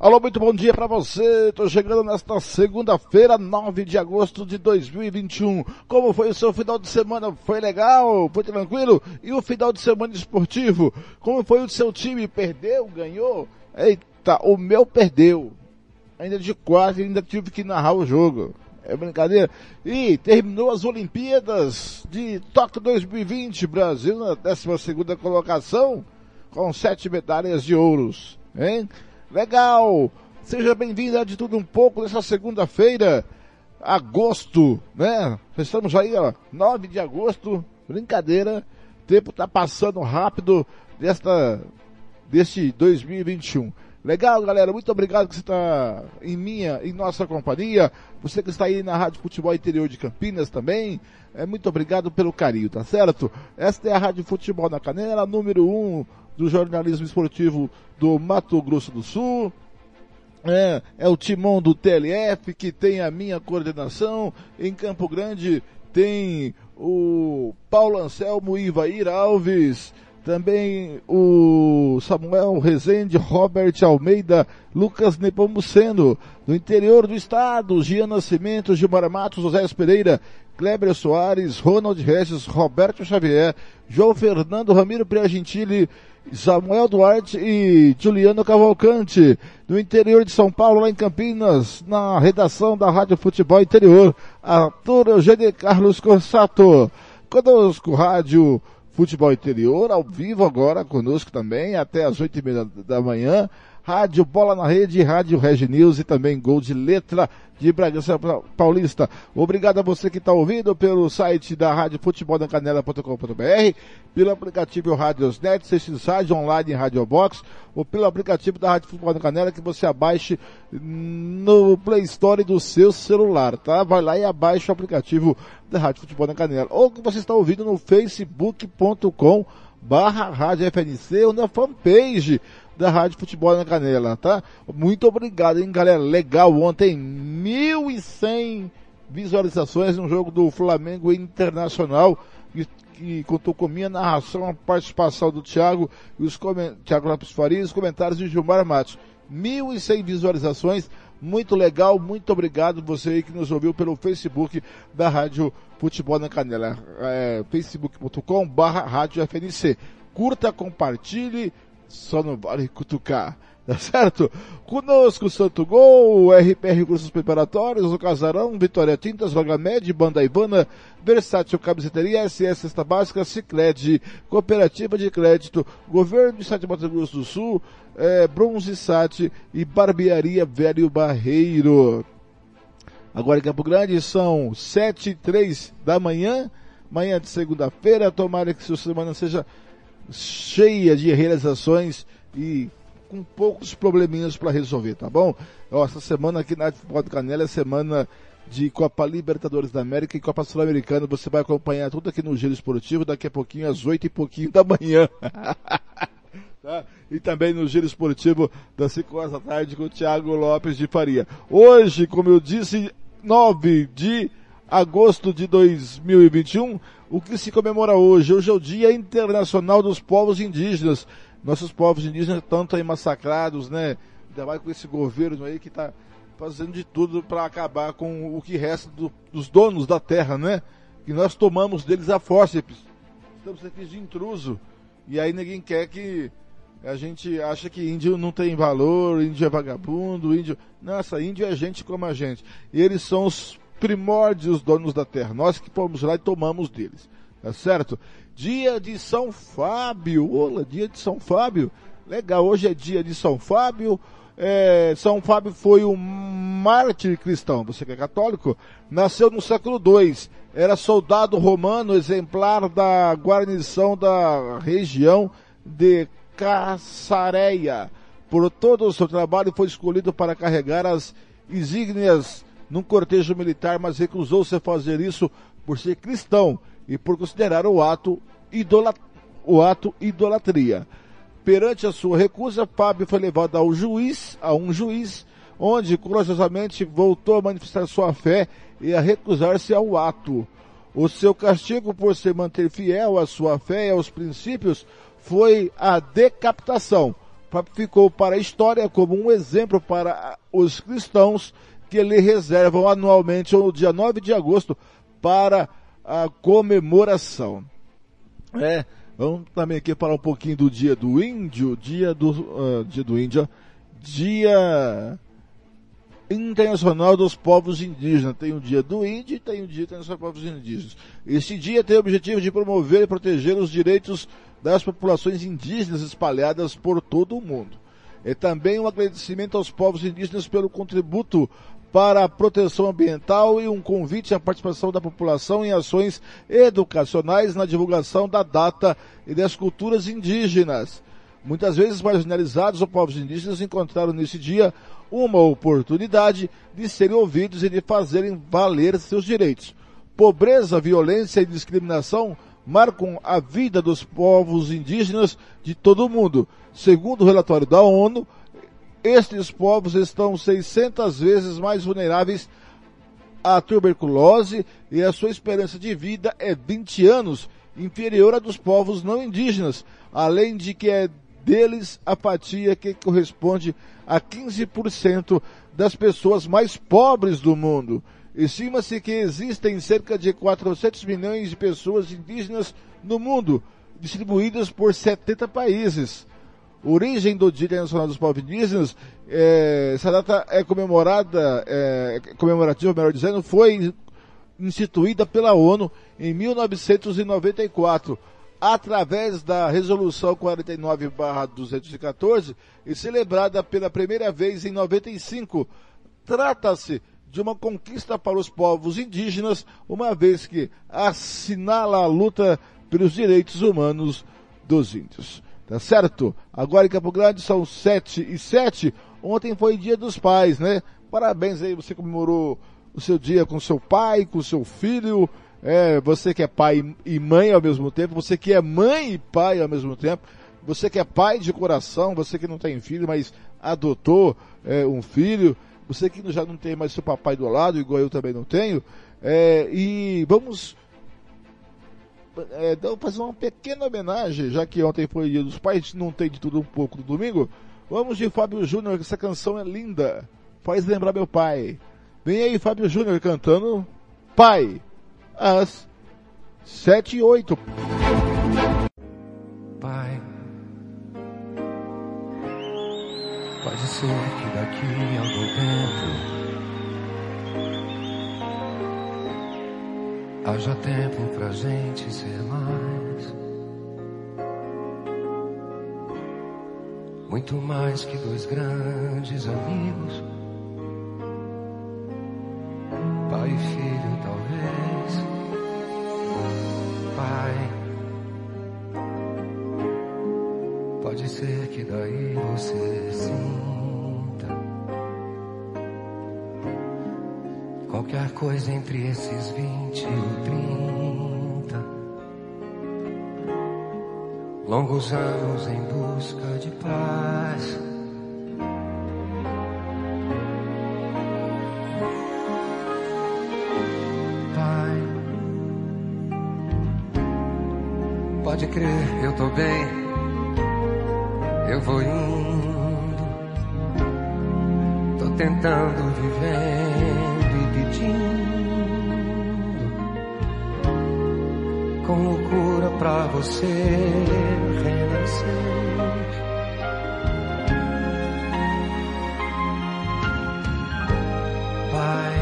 Alô, muito bom dia para você. Tô chegando nesta segunda-feira, 9 de agosto de 2021. Como foi o seu final de semana? Foi legal? Foi tranquilo? E o final de semana esportivo? Como foi o seu time? Perdeu? Ganhou? Eita, o meu perdeu. Ainda de quase, ainda tive que narrar o jogo. É brincadeira? E terminou as Olimpíadas de Tóquio 2020. Brasil na 12 segunda colocação com sete medalhas de ouros. Hein? Legal! Seja bem-vinda de tudo um pouco nessa segunda-feira, agosto, né? Estamos aí, ó, 9 de agosto, brincadeira, o tempo tá passando rápido desta, deste 2021. Legal, galera, muito obrigado que você está em minha, em nossa companhia. Você que está aí na Rádio Futebol Interior de Campinas também, é muito obrigado pelo carinho, tá certo? Esta é a Rádio Futebol na Canela, número 1 um do jornalismo esportivo do Mato Grosso do Sul. É, é o timão do TLF que tem a minha coordenação. Em Campo Grande tem o Paulo Anselmo Ivair Alves, também o Samuel Rezende, Robert Almeida, Lucas Nepomuceno, do interior do estado, Gian Nascimento, Gilmar Matos, José Pereira, Kleber Soares, Ronald Regis, Roberto Xavier, João Fernando Ramiro Priagentili, Samuel Duarte e Juliano Cavalcante, do interior de São Paulo, lá em Campinas, na redação da Rádio Futebol Interior, Arthur Eugênio Carlos Corsato. Conosco, Rádio Futebol Interior, ao vivo agora, conosco também, até as oito e meia da manhã. Rádio Bola na Rede, Rádio Regi News e também Gol de Letra de Bragança Paulista. Obrigado a você que está ouvindo pelo site da Rádio Futebol da Canela.com.br, pelo aplicativo Radiosnet, Sextis Rádio Online Rádio Box, ou pelo aplicativo da Rádio Futebol da Canela que você abaixe no Play Store do seu celular, tá? Vai lá e abaixe o aplicativo da Rádio Futebol da Canela. Ou que você está ouvindo no facebook.com barra Rádio FNC ou na fanpage da Rádio Futebol na Canela, tá? Muito obrigado, hein, galera? Legal, ontem 1.100 visualizações no jogo do Flamengo Internacional, que, que contou com minha narração, a participação do Thiago e os Thiago Lopes Farias, os comentários de Gilmar Matos. 1.100 visualizações, muito legal, muito obrigado você que nos ouviu pelo Facebook da Rádio Futebol na Canela, é, facebook.com barra Rádio FNC. Curta, compartilhe, só não vale cutucar. Tá certo? Conosco Santo Gol, RPR Cursos Preparatórios, o Casarão, Vitória Tintas, Vagamed, Banda Ivana, Versátil Camiseteria, SS Cesta Básica, Cicred, Cooperativa de Crédito, Governo de Mato Grosso do Sul, é, Bronze Sat e Barbearia Velho Barreiro. Agora em Campo Grande são sete e três da manhã, manhã de segunda-feira, tomara que sua semana seja cheia de realizações e com poucos probleminhas para resolver, tá bom? Ó, essa semana aqui na Futebol do Canela é semana de Copa Libertadores da América e Copa Sul-Americana. Você vai acompanhar tudo aqui no Giro Esportivo daqui a pouquinho, às oito e pouquinho da manhã. tá? E também no Giro Esportivo das 5 horas da tarde com o Thiago Lopes de Faria. Hoje, como eu disse, 9 de agosto de 2021, o que se comemora hoje? Hoje é o Dia Internacional dos Povos Indígenas. Nossos povos indígenas tanto aí massacrados, né? Ainda mais com esse governo aí que está fazendo de tudo para acabar com o que resta do, dos donos da terra, né? Que nós tomamos deles a fórceps. Estamos aqui de intruso. E aí ninguém quer que a gente acha que índio não tem valor, índio é vagabundo, índio. Nossa, índio é gente como a gente. E eles são os primórdios donos da terra. Nós que fomos lá e tomamos deles. Tá certo? Dia de São Fábio. Olá, dia de São Fábio. Legal, hoje é dia de São Fábio. É, São Fábio foi um mártir cristão, você que é católico, nasceu no século II, era soldado romano exemplar da guarnição da região de Caçareia. Por todo o seu trabalho foi escolhido para carregar as insígnias num cortejo militar, mas recusou-se a fazer isso por ser cristão e por considerar o ato, idolat o ato idolatria. Perante a sua recusa, Fábio foi levado ao juiz, a um juiz, onde corajosamente voltou a manifestar sua fé e a recusar-se ao ato. O seu castigo por se manter fiel à sua fé e aos princípios foi a decapitação. Ficou para a história como um exemplo para os cristãos que lhe reservam anualmente no dia 9 de agosto para a comemoração. É, vamos também aqui falar um pouquinho do dia do índio, dia do, uh, dia do índio, dia Internacional dos Povos Indígenas. Tem o Dia do Índio e tem o Dia Internacional dos Povos Indígenas. Este dia tem o objetivo de promover e proteger os direitos das populações indígenas espalhadas por todo o mundo. É também um agradecimento aos povos indígenas pelo contributo para a proteção ambiental e um convite à participação da população em ações educacionais na divulgação da data e das culturas indígenas. Muitas vezes marginalizados ou povos indígenas encontraram nesse dia uma oportunidade de serem ouvidos e de fazerem valer seus direitos. Pobreza, violência e discriminação marcam a vida dos povos indígenas de todo o mundo. Segundo o relatório da ONU, estes povos estão 600 vezes mais vulneráveis à tuberculose e a sua esperança de vida é 20 anos inferior à dos povos não indígenas, além de que é deles a fatia que corresponde a 15% das pessoas mais pobres do mundo. Estima-se que existem cerca de 400 milhões de pessoas indígenas no mundo, distribuídas por 70 países origem do Dia Internacional dos Povos Indígenas, é, essa data é comemorada, é, comemorativa, melhor dizendo, foi instituída pela ONU em 1994, através da Resolução 49-214 e celebrada pela primeira vez em 95. Trata-se de uma conquista para os povos indígenas, uma vez que assinala a luta pelos direitos humanos dos índios. Tá certo? Agora em Campo Grande são sete e sete. Ontem foi dia dos pais, né? Parabéns aí, você comemorou o seu dia com seu pai, com seu filho, é, você que é pai e mãe ao mesmo tempo, você que é mãe e pai ao mesmo tempo, você que é pai de coração, você que não tem filho, mas adotou é, um filho, você que já não tem mais seu papai do lado, igual eu também não tenho, é, e vamos é, então fazer uma pequena homenagem, já que ontem foi dia dos pais, não tem de tudo um pouco no domingo. Vamos de Fábio Júnior, essa canção é linda. Faz lembrar meu pai. Vem aí, Fábio Júnior cantando Pai, às sete e oito. Pai, pode ser que daqui algum tempo Haja tempo pra gente ser mais. Muito mais que dois grandes amigos. Pai e filho, talvez. Pai. Pode ser que daí você sim. Qualquer coisa entre esses vinte e trinta. Longos anos em busca de paz. Pai, pode crer, eu tô bem. Eu vou indo. Tô tentando viver com loucura pra você renascer. Pai,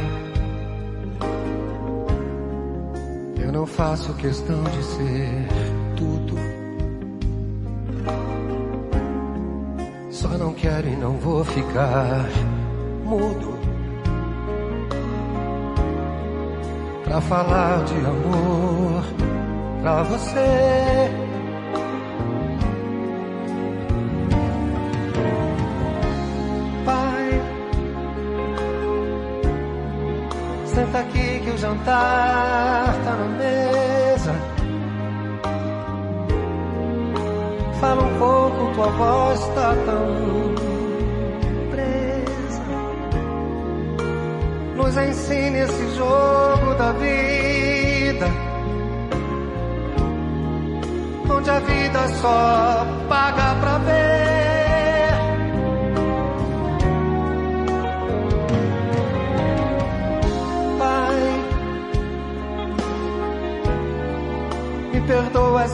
eu não faço questão de ser tudo. Só não quero e não vou ficar mudo. Pra falar de amor pra você.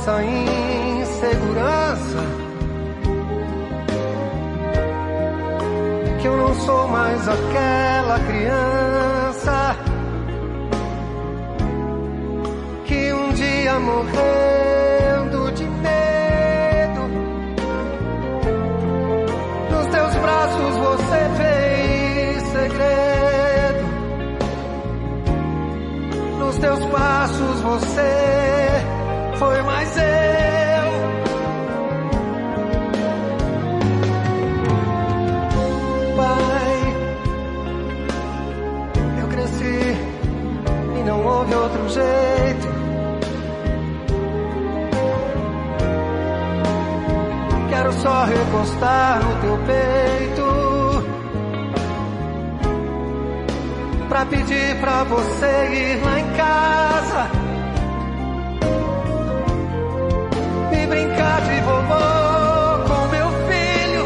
Essa insegurança. Que eu não sou mais aquela criança que um dia morrendo de medo. Nos teus braços você fez segredo. Nos teus passos você foi mais eu. Pai, eu cresci e não houve outro jeito. Quero só recostar no teu peito. Pra pedir pra você ir lá em casa. E brincar de vovô com meu filho.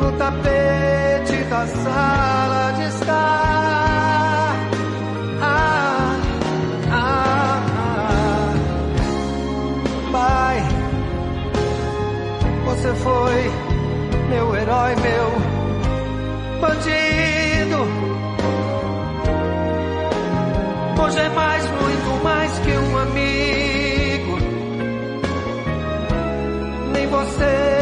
No tapete da sala de estar. Ah, ah, ah. Pai, você foi meu herói, meu bandido. Hoje é mais, muito mais que um amigo. Você,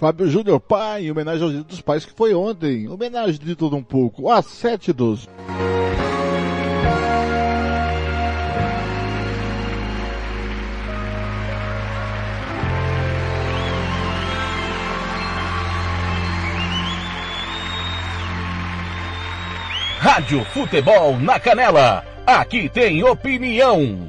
Fábio Júnior Pai, em homenagem ao Dia dos Pais, que foi ontem. Homenagem de tudo um pouco, às 7 12 Rádio Futebol na Canela. Aqui tem opinião.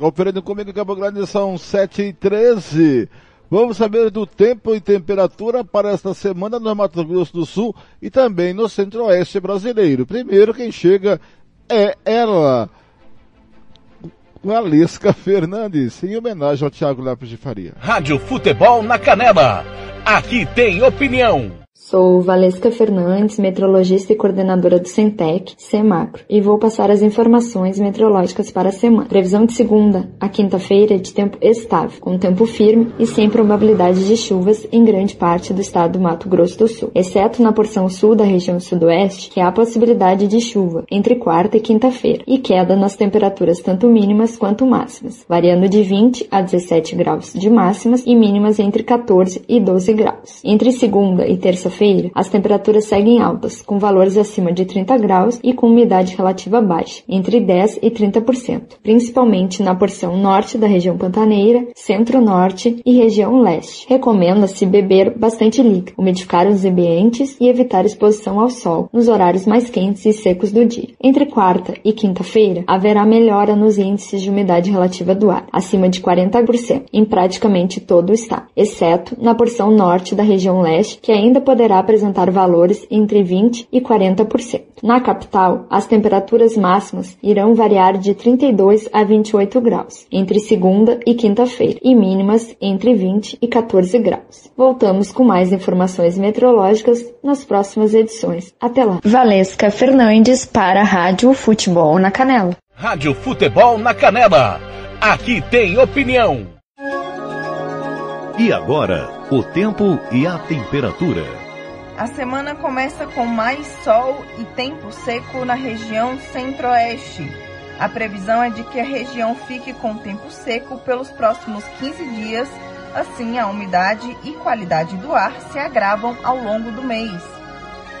Conferindo comigo em Campo Grande são 7 e 13. Vamos saber do tempo e temperatura para esta semana no Mato Grosso do Sul e também no Centro-Oeste brasileiro. Primeiro, quem chega é ela, Valesca Fernandes, em homenagem ao Thiago Lápis de Faria. Rádio Futebol na Canela. Aqui tem opinião. Sou Valesca Fernandes, meteorologista e coordenadora do Centec, CEMACRO, e vou passar as informações meteorológicas para a semana. Previsão de segunda a quinta-feira de tempo estável, com tempo firme e sem probabilidade de chuvas em grande parte do estado do Mato Grosso do Sul, exceto na porção sul da região sudoeste, que há possibilidade de chuva entre quarta e quinta-feira, e queda nas temperaturas tanto mínimas quanto máximas, variando de 20 a 17 graus de máximas e mínimas entre 14 e 12 graus. Entre segunda e terça-feira, as temperaturas seguem altas, com valores acima de 30 graus e com umidade relativa baixa, entre 10 e 30%, principalmente na porção norte da região pantaneira, centro-norte e região leste. Recomenda-se beber bastante líquido, umidificar os ambientes e evitar exposição ao sol nos horários mais quentes e secos do dia. Entre quarta e quinta-feira, haverá melhora nos índices de umidade relativa do ar, acima de 40%, em praticamente todo o estado, exceto na porção norte da região leste, que ainda poderá deverá apresentar valores entre 20 e 40%. Na capital, as temperaturas máximas irão variar de 32 a 28 graus, entre segunda e quinta-feira, e mínimas entre 20 e 14 graus. Voltamos com mais informações meteorológicas nas próximas edições. Até lá. Valesca Fernandes para a Rádio Futebol na Canela. Rádio Futebol na Canela. Aqui tem opinião. E agora, o tempo e a temperatura. A semana começa com mais sol e tempo seco na região centro-oeste. A previsão é de que a região fique com tempo seco pelos próximos 15 dias, assim a umidade e qualidade do ar se agravam ao longo do mês.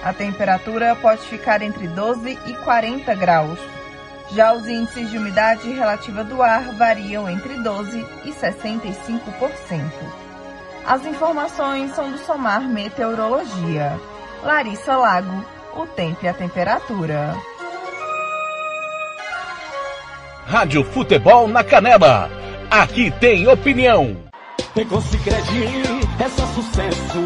A temperatura pode ficar entre 12 e 40 graus. Já os índices de umidade relativa do ar variam entre 12 e 65%. As informações são do Somar Meteorologia. Larissa Lago, o tempo e a temperatura. Rádio Futebol na Canela. Aqui tem opinião. Pegou Sicredi, é só sucesso.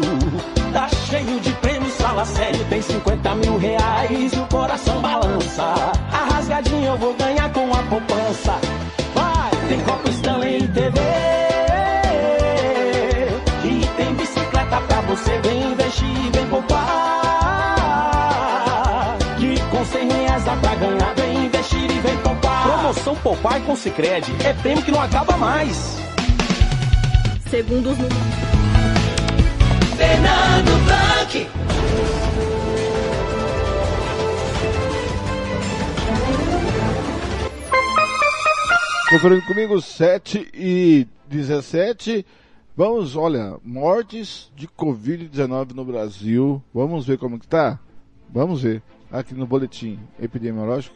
Tá cheio de prêmios, fala sério, tem 50 mil reais e o coração balança. A rasgadinha eu vou ganhar com a poupança. Vai, tem Copa Stanley e TV. Promoção Poupar com Sicredi é prêmio que não acaba mais. Segundo os Fernando Blanc. Conferindo comigo 7 e 17. Vamos, olha, mortes de Covid-19 no Brasil. Vamos ver como que tá? Vamos ver aqui no boletim epidemiológico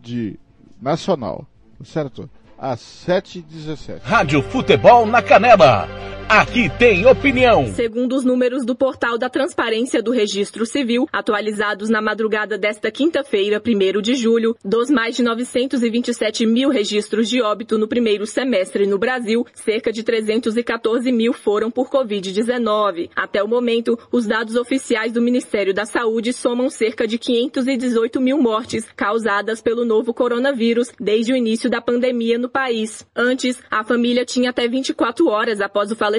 de nacional, certo? Às 7h17. Rádio Futebol na Canela. Aqui tem opinião. Segundo os números do portal da Transparência do Registro Civil, atualizados na madrugada desta quinta-feira, 1 de julho, dos mais de 927 mil registros de óbito no primeiro semestre no Brasil, cerca de 314 mil foram por Covid-19. Até o momento, os dados oficiais do Ministério da Saúde somam cerca de 518 mil mortes causadas pelo novo coronavírus desde o início da pandemia no país. Antes, a família tinha até 24 horas após o falecimento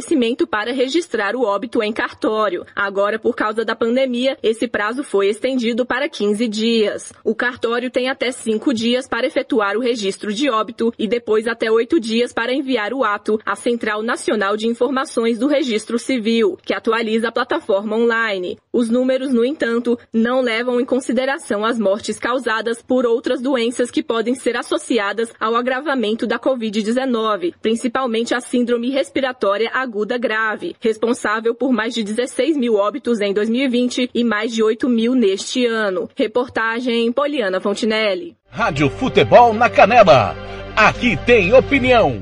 para registrar o óbito em cartório. Agora, por causa da pandemia, esse prazo foi estendido para 15 dias. O cartório tem até 5 dias para efetuar o registro de óbito e depois até 8 dias para enviar o ato à Central Nacional de Informações do Registro Civil, que atualiza a plataforma online. Os números, no entanto, não levam em consideração as mortes causadas por outras doenças que podem ser associadas ao agravamento da Covid-19, principalmente a síndrome respiratória aguda grave, responsável por mais de 16 mil óbitos em 2020 e mais de 8 mil neste ano. Reportagem Poliana Fontinelli. Rádio Futebol na Canela. Aqui tem opinião.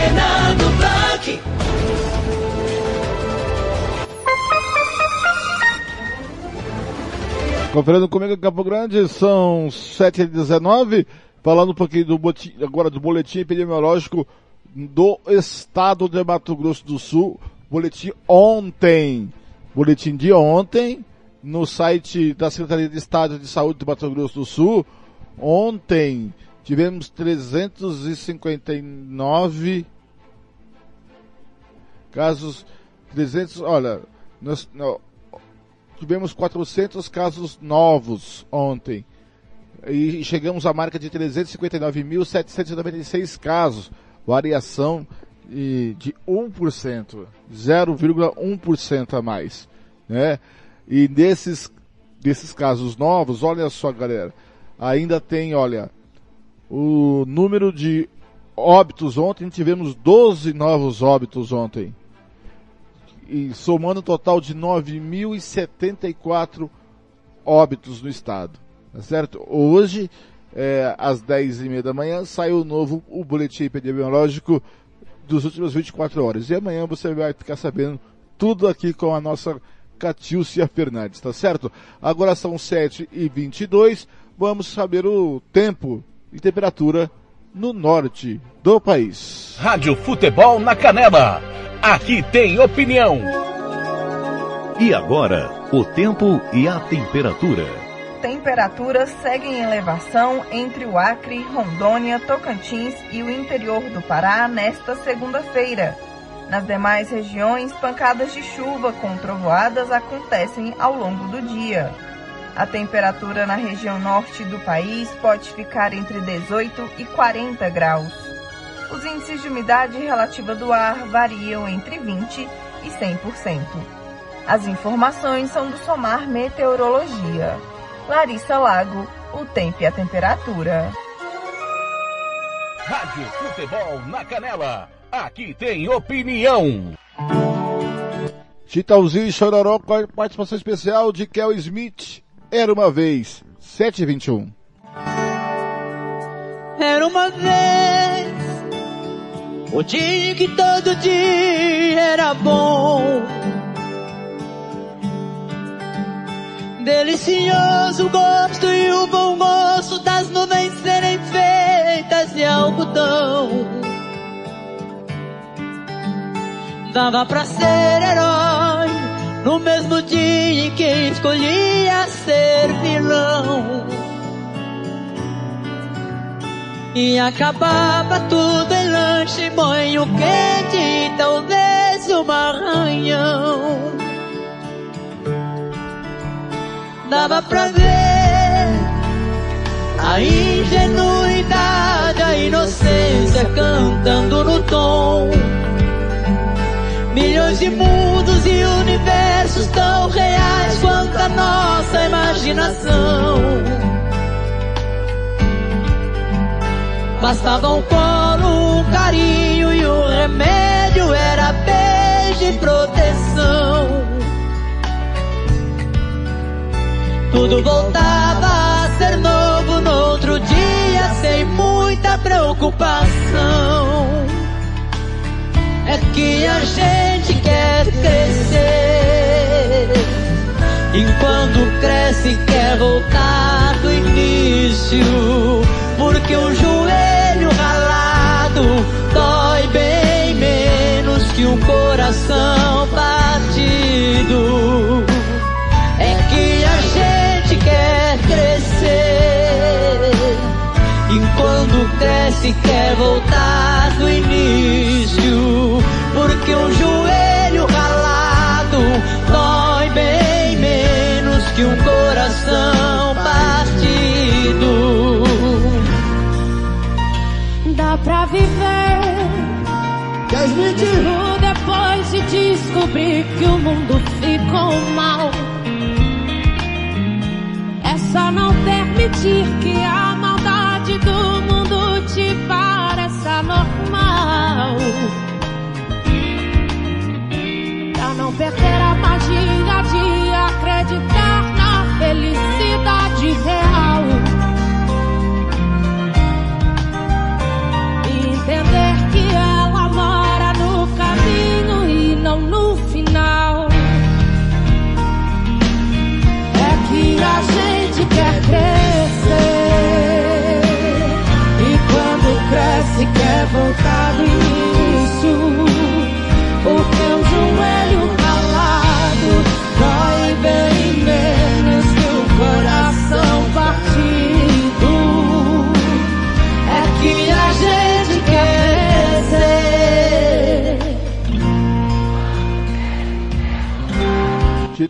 Fernando Blanc. Comigo em Campo Grande, são 7h19, falando um pouquinho do boletim, agora do boletim epidemiológico do estado de Mato Grosso do Sul, boletim ontem, boletim de ontem, no site da Secretaria de Estado de Saúde do Mato Grosso do Sul, ontem tivemos 359 casos, 300, olha, nós, não, tivemos 400 casos novos ontem. E chegamos à marca de 359.796 casos. Variação de, de 1%, 0,1% a mais. Né? E desses, desses casos novos, olha só galera, ainda tem, olha, o número de óbitos ontem, tivemos 12 novos óbitos ontem. E somando um total de 9.074 óbitos no estado. Tá certo? Hoje, é, às 10 e meia da manhã, sai o novo o boletim epidemiológico dos últimos 24 horas. E amanhã você vai ficar sabendo tudo aqui com a nossa Catiúcia Fernandes, tá certo? Agora são 7 e 22 vamos saber o tempo e temperatura no norte do país. Rádio Futebol na Canela. Aqui tem opinião. E agora, o tempo e a temperatura. Temperaturas seguem em elevação entre o Acre, Rondônia, Tocantins e o interior do Pará nesta segunda-feira. Nas demais regiões, pancadas de chuva com trovoadas acontecem ao longo do dia. A temperatura na região norte do país pode ficar entre 18 e 40 graus. Os índices de umidade relativa do ar variam entre 20 e 100%. As informações são do Somar Meteorologia. Larissa Lago, o tempo e a temperatura. Rádio Futebol na Canela. Aqui tem opinião. Chitãozinho e Chororó com a participação especial de Kel Smith. Era uma vez, 721. Era uma vez, o dia que todo dia era bom. Delicioso gosto e o bom gosto das nuvens serem feitas de algodão. Dava pra ser herói no mesmo dia em que escolhia ser vilão. E acabava tudo em lanche, banho quente talvez um arranhão. Dava pra ver a ingenuidade, a inocência cantando no tom. Milhões de mundos e universos tão reais quanto a nossa imaginação. Bastava um colo, um carinho e o remédio era beijo e proteção. Tudo voltava a ser novo no outro dia, sem muita preocupação. É que a gente quer crescer. Enquanto cresce, quer voltar do início. Porque o joelho ralado dói bem menos que um coração partido. É que a gente quer crescer. Enquanto cresce, quer voltar do início. Porque um joelho ralado dói bem menos que um coração partido. Dá pra viver 2021 depois de descobrir que o mundo ficou mal. É só não permitir que a maldade do mundo te pareça normal. Perder a magia de acreditar na felicidade real. Entender que ela mora no caminho e não no final. É que a gente quer crescer. E quando cresce, quer voltar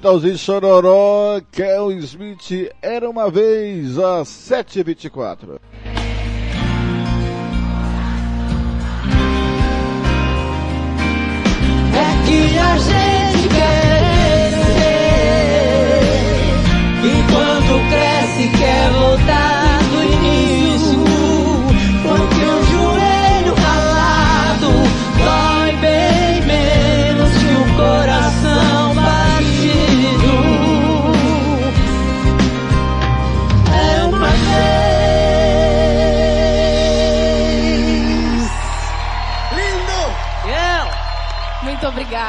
Chitãozinho Chororó, Kel Smith, era uma vez às 7h24. É que a gente quer crescer. Enquanto cresce, quer voltar do início. Porque o joelho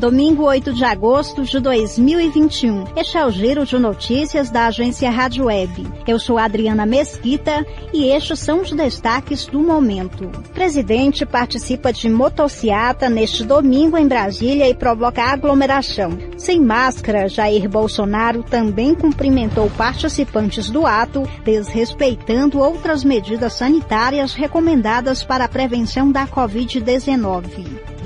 Domingo 8 de agosto de 2021. Este é o giro de notícias da agência Rádio Web. Eu sou Adriana Mesquita e estes são os destaques do momento. Presidente participa de motociata neste domingo em Brasília e provoca aglomeração. Sem máscara, Jair Bolsonaro também cumprimentou participantes do ato, desrespeitando outras medidas sanitárias recomendadas para a prevenção da Covid-19.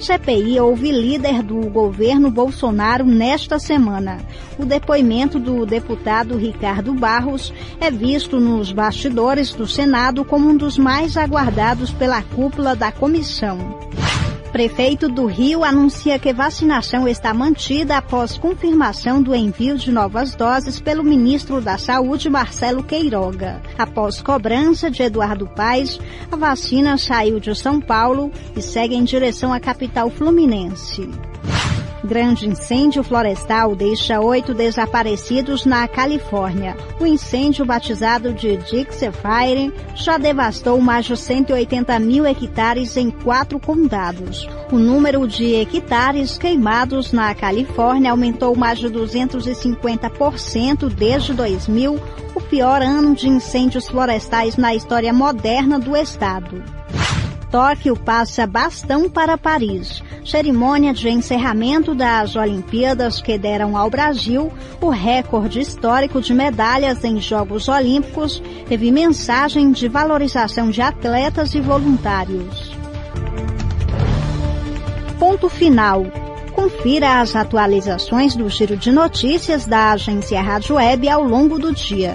CPI ouve líder do governo Bolsonaro nesta semana. O depoimento do deputado Ricardo Barros é visto nos bastidores do Senado como um dos mais aguardados pela cúpula da comissão. Prefeito do Rio anuncia que vacinação está mantida após confirmação do envio de novas doses pelo ministro da Saúde, Marcelo Queiroga. Após cobrança de Eduardo Paes, a vacina saiu de São Paulo e segue em direção à capital fluminense. Grande incêndio florestal deixa oito desaparecidos na Califórnia. O incêndio, batizado de Dixie Fire, já devastou mais de 180 mil hectares em quatro condados. O número de hectares queimados na Califórnia aumentou mais de 250% desde 2000, o pior ano de incêndios florestais na história moderna do estado. Tóquio passa bastão para Paris. Cerimônia de encerramento das Olimpíadas que deram ao Brasil o recorde histórico de medalhas em Jogos Olímpicos teve mensagem de valorização de atletas e voluntários. Ponto final. Confira as atualizações do giro de notícias da agência Rádio Web ao longo do dia.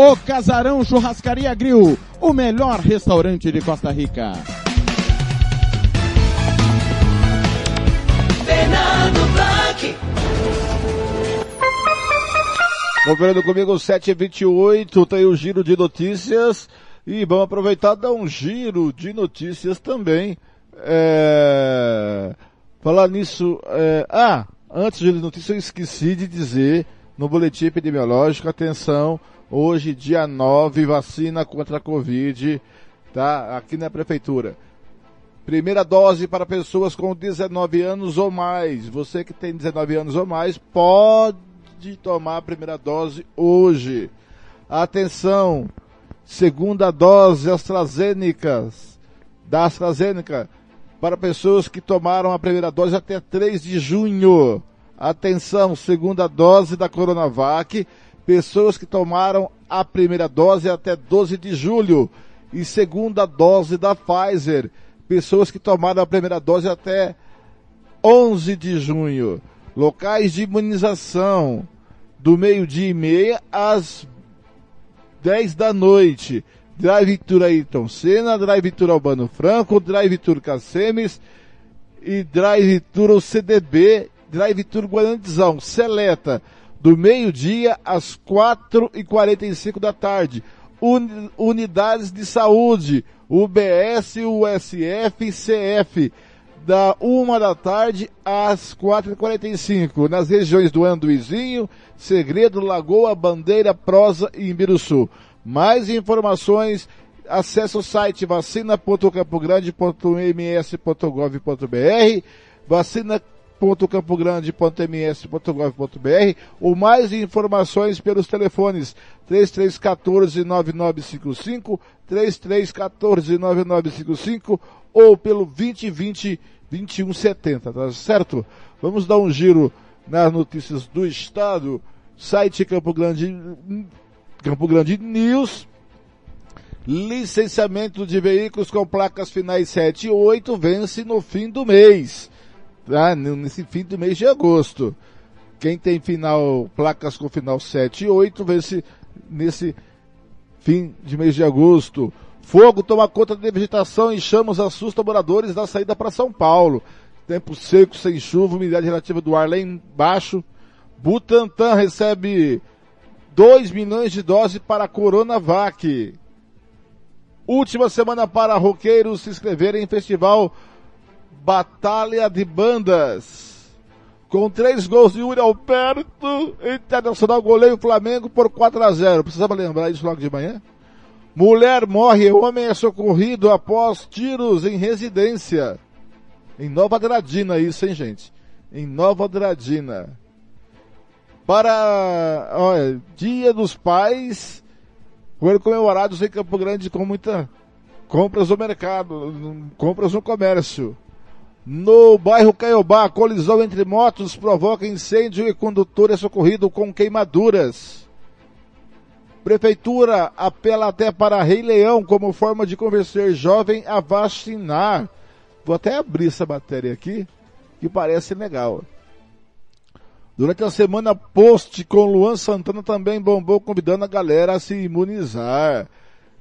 O Casarão Churrascaria Grill, o melhor restaurante de Costa Rica. Fernando Blanc. Conferindo comigo 7h28, tem o giro de notícias. E vamos aproveitar e dar um giro de notícias também. É... Falar nisso. É... Ah, antes de notícias, eu esqueci de dizer no boletim epidemiológico, atenção, hoje, dia 9, vacina contra a Covid, tá? Aqui na prefeitura. Primeira dose para pessoas com 19 anos ou mais. Você que tem 19 anos ou mais pode tomar a primeira dose hoje. Atenção, segunda dose AstraZeneca, da AstraZeneca, para pessoas que tomaram a primeira dose até 3 de junho. Atenção, segunda dose da Coronavac, pessoas que tomaram a primeira dose até 12 de julho. E segunda dose da Pfizer, pessoas que tomaram a primeira dose até 11 de junho. Locais de imunização do meio-dia e meia às 10 da noite. Drive-Tour Ayrton Senna, Drive-Tour Albano Franco, Drive-Tour Cacemes e Drive-Tour CDB, Drive-Tour Guarandizão, Seleta, do meio-dia às 4 e 45 da tarde. Un unidades de saúde, UBS, USF CF, da uma da tarde às 4h45, nas regiões do Anduizinho, Segredo, Lagoa, Bandeira, Prosa e Imbiruçu. Mais informações, acesse o site vacina.campogrande.ms.gov.br, vacina.campogrande.ms.gov.br ou mais informações pelos telefones 3314-9955, 3314-9955 ou pelo 2020 2170, tá certo? Vamos dar um giro nas notícias do estado, site Campo Grande, Campo Grande News, licenciamento de veículos com placas finais 7 e 8 vence no fim do mês, tá? Nesse fim do mês de agosto. Quem tem final, placas com final 7 e 8, vê se nesse fim de mês de agosto. Fogo toma conta da vegetação e chamas assusta moradores da saída para São Paulo. Tempo seco, sem chuva, umidade relativa do ar lá embaixo. Butantan recebe 2 milhões de doses para a Coronavac. Última semana para roqueiros se inscreverem em festival Batalha de Bandas. Com três gols de Yuri Alberto, Internacional goleiro Flamengo por 4 a 0. Precisava lembrar isso logo de manhã? Mulher morre, homem é socorrido após tiros em residência. Em Nova Dradina isso, hein, gente? Em Nova Dradina. Para, olha, Dia dos Pais, foram comemorados em Campo Grande com muita compras no mercado, compras no comércio. No bairro Caiobá, colisão entre motos provoca incêndio e condutor é socorrido com queimaduras. Prefeitura apela até para Rei Leão como forma de convencer jovem a vacinar. Vou até abrir essa matéria aqui, que parece legal. Durante a semana post com Luan Santana também bombou convidando a galera a se imunizar.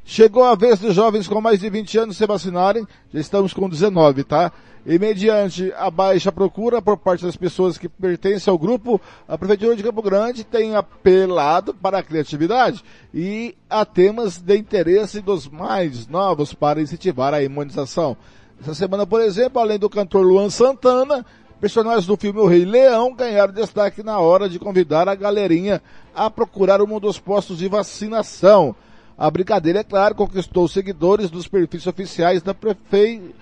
Chegou a vez dos jovens com mais de 20 anos se vacinarem, já estamos com 19, tá? E mediante a baixa procura por parte das pessoas que pertencem ao grupo, a Prefeitura de Campo Grande tem apelado para a criatividade e a temas de interesse dos mais novos para incentivar a imunização. Essa semana, por exemplo, além do cantor Luan Santana, personagens do filme O Rei Leão ganharam destaque na hora de convidar a galerinha a procurar um dos postos de vacinação. A brincadeira, é claro, conquistou seguidores dos perfis oficiais da, prefe...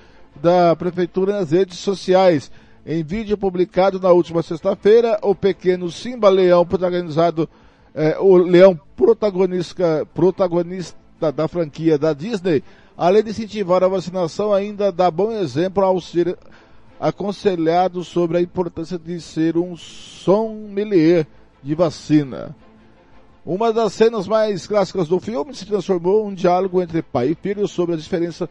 da Prefeitura nas redes sociais. Em vídeo publicado na última sexta-feira, o pequeno Simba Leão, protagonizado, eh, o Leão protagonista, protagonista da franquia da Disney, além de incentivar a vacinação, ainda dá bom exemplo ao ser aconselhado sobre a importância de ser um sommelier de vacina. Uma das cenas mais clássicas do filme se transformou em um diálogo entre pai e filho sobre a diferença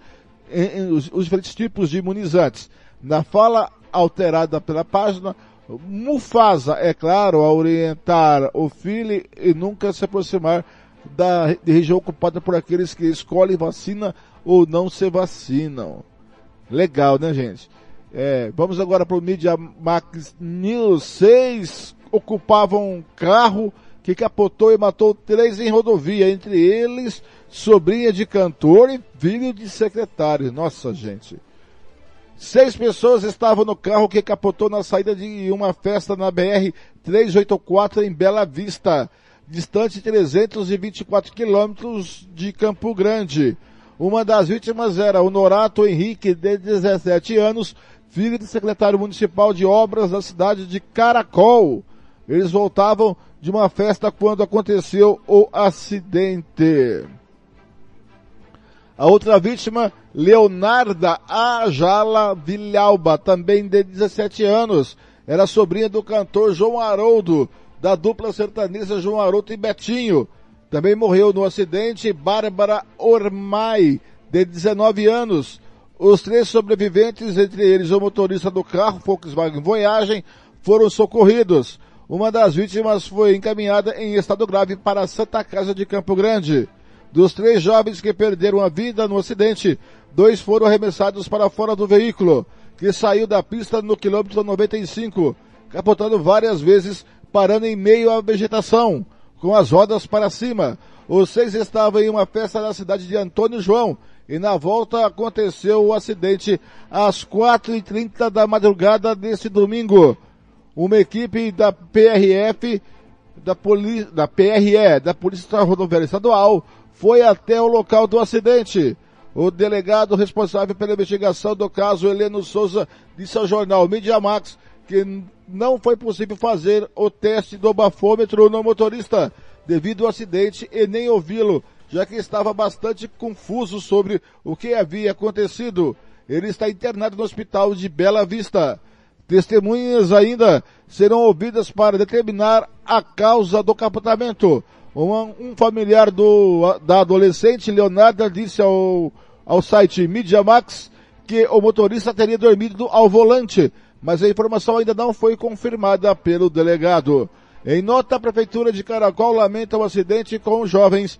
em, em os, os, diferentes tipos de imunizantes. Na fala alterada pela página, Mufasa, é claro, a orientar o filho e nunca se aproximar da região ocupada por aqueles que escolhem vacina ou não se vacinam. Legal, né, gente? É, vamos agora para o Media Max News. Seis ocupavam um carro que capotou e matou três em rodovia, entre eles sobrinha de cantor e filho de secretário. Nossa, gente. Seis pessoas estavam no carro que capotou na saída de uma festa na BR 384 em Bela Vista, distante 324 quilômetros de Campo Grande. Uma das vítimas era o Norato Henrique, de 17 anos, filho do secretário municipal de obras da cidade de Caracol. Eles voltavam de uma festa quando aconteceu o acidente. A outra vítima, Leonarda Ajala Vilhalba, também de 17 anos, era sobrinha do cantor João Haroldo, da dupla sertaneja João Haroldo e Betinho. Também morreu no acidente Bárbara Ormai, de 19 anos. Os três sobreviventes, entre eles o motorista do carro Volkswagen Voyagem, foram socorridos. Uma das vítimas foi encaminhada em estado grave para Santa Casa de Campo Grande. Dos três jovens que perderam a vida no acidente, dois foram arremessados para fora do veículo, que saiu da pista no quilômetro 95, capotando várias vezes, parando em meio à vegetação, com as rodas para cima. Os seis estavam em uma festa na cidade de Antônio João, e na volta aconteceu o acidente às 4h30 da madrugada desse domingo uma equipe da PRF, da, poli, da PRE, da Polícia Rodoviária Estadual, foi até o local do acidente. O delegado responsável pela investigação do caso, Heleno Souza, disse ao jornal Media Max que não foi possível fazer o teste do bafômetro no motorista devido ao acidente e nem ouvi-lo, já que estava bastante confuso sobre o que havia acontecido. Ele está internado no hospital de Bela Vista. Testemunhas ainda serão ouvidas para determinar a causa do capotamento. Um, um familiar do, da adolescente, Leonardo, disse ao, ao site Media Max que o motorista teria dormido ao volante, mas a informação ainda não foi confirmada pelo delegado. Em nota, a Prefeitura de Caracol lamenta o acidente com jovens.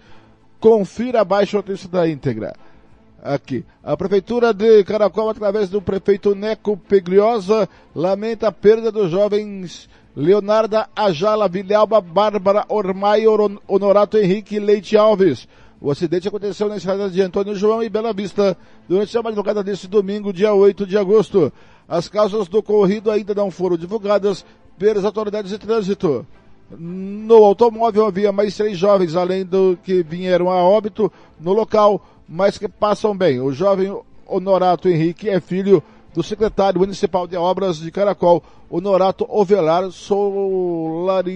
Confira abaixo a notícia da íntegra. Aqui. A Prefeitura de Caracol, através do prefeito Neco Pegliosa, lamenta a perda dos jovens Leonarda Ajala Vilhalba, Bárbara Ormaio, Honorato Henrique Leite Alves. O acidente aconteceu na estrada de Antônio João e Bela Vista durante a madrugada deste domingo, dia 8 de agosto. As causas do ocorrido ainda não foram divulgadas pelas autoridades de trânsito. No automóvel havia mais três jovens, além do que vieram a óbito no local, mas que passam bem. O jovem Honorato Henrique é filho do secretário municipal de obras de Caracol, Honorato Ovelar Solarientes,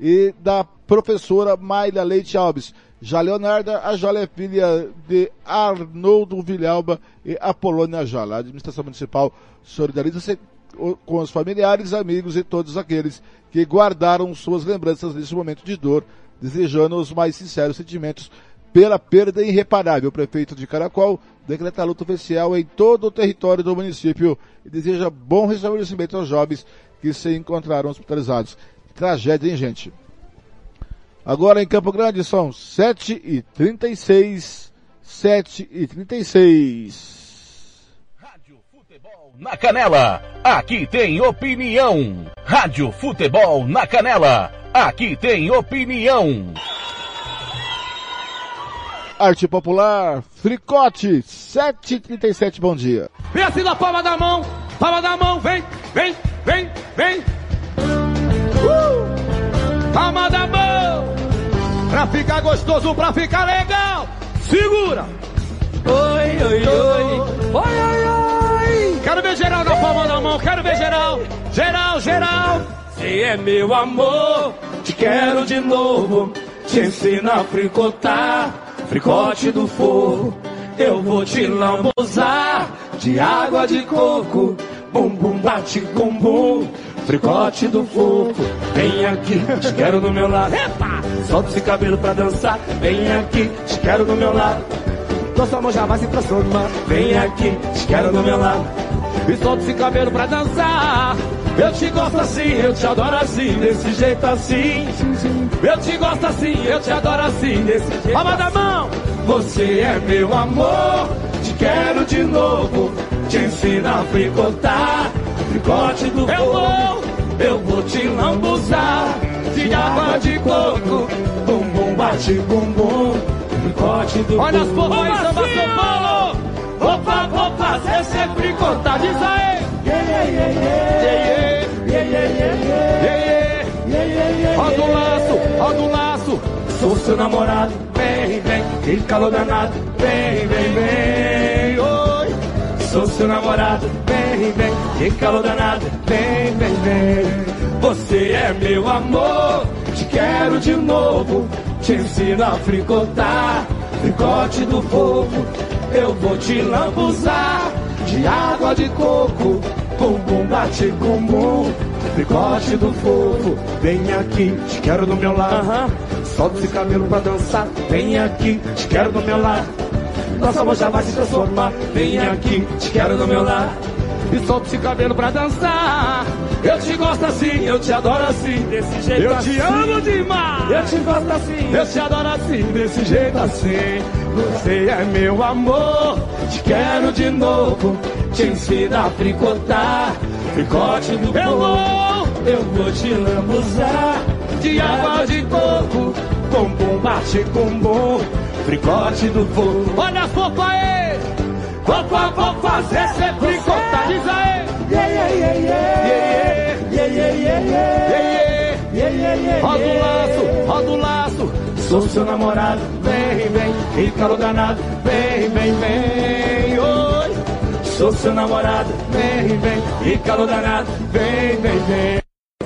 e da professora Maila Leite Alves. Já Leonarda, a Jala é filha de Arnoldo Vilhalba e Apolônia Jala. A administração municipal solidariza-se com os familiares, amigos e todos aqueles que guardaram suas lembranças nesse momento de dor, desejando os mais sinceros sentimentos pela perda irreparável. O prefeito de Caracol decreta a luta oficial em todo o território do município e deseja bom restabelecimento aos jovens que se encontraram hospitalizados. Tragédia, hein, gente? Agora em Campo Grande são 7 e 36 7 e 36 Rádio Futebol na Canela. Aqui tem opinião. Rádio Futebol na Canela. Aqui tem opinião. Arte Popular, Fricote, 7h37, bom dia. Vem assim na palma da mão, palma da mão, vem, vem, vem, vem. Uh! Palma da mão, pra ficar gostoso, pra ficar legal. Segura. Oi, oi, oi, oi, oi, oi. Quero ver geral na palma da mão, quero ver geral, geral, geral. Se é meu amor, te quero de novo, te ensino a fricotar fricote do fogo. Eu vou te lambuzar de água de coco. Bum bum bate com bum. Fricote do fogo. Vem aqui, te quero do meu lado. Epa! Solta esse cabelo pra dançar. Vem aqui, te quero do meu lado. Nosso amor já vai se transformar. Vem aqui, te quero do meu lado. E solta esse cabelo pra dançar. Eu te gosto assim, eu te adoro assim, desse jeito assim. Eu te gosto assim, eu te adoro assim, desse jeito Palma da mão! Você é meu amor, te quero de novo. Te ensino a fricotar, fricote do eu vou, eu vou te lambuzar. De água de coco, bumbum bate bumbum, fricote do Olha as porras, samba São Paulo! Opa, vou fazer você fricotar, diz aí! Roda o laço, roda o laço. Sou seu namorado, vem, vem. Que calor danado, vem, vem, vem. Oi. Sou seu namorado, vem, vem. Que calor danado, vem, vem, vem. Você é meu amor, te quero de novo. Te ensino a fricotar, fricote do fogo. Eu vou te lambuzar de água de coco. Bum bum bate com bum, fricote do fogo. Vem aqui, te quero do meu lado. Uh -huh. Solta esse cabelo pra dançar. Vem aqui, te quero do meu lado. Nossa amor já vai se transformar. Vem aqui, te quero do meu lado. E solta esse cabelo pra dançar. Eu te gosto assim, eu te adoro assim, desse jeito eu assim. Eu te amo demais. Eu te gosto assim, eu te adoro assim, desse jeito assim. Você é meu amor, te quero de novo. Te ensino a fricotar, fricote do eu vou, eu vou te lambuzar de água de coco, bumbum bate com bom, fricote do fogo. Olha as fofa aí, Vou fazer sempre contar. Diz aí. Yeah, yeah, yeah, yeah. Yeah, yeah, yeah, yeah. Yeah, yeah, yeah, Roda o laço, roda o laço. Sou seu namorado. Vem, vem. E calor danado. Vem, vem, vem. Oi. Sou seu namorado. Vem, vem. E calor danado. Vem, vem, vem.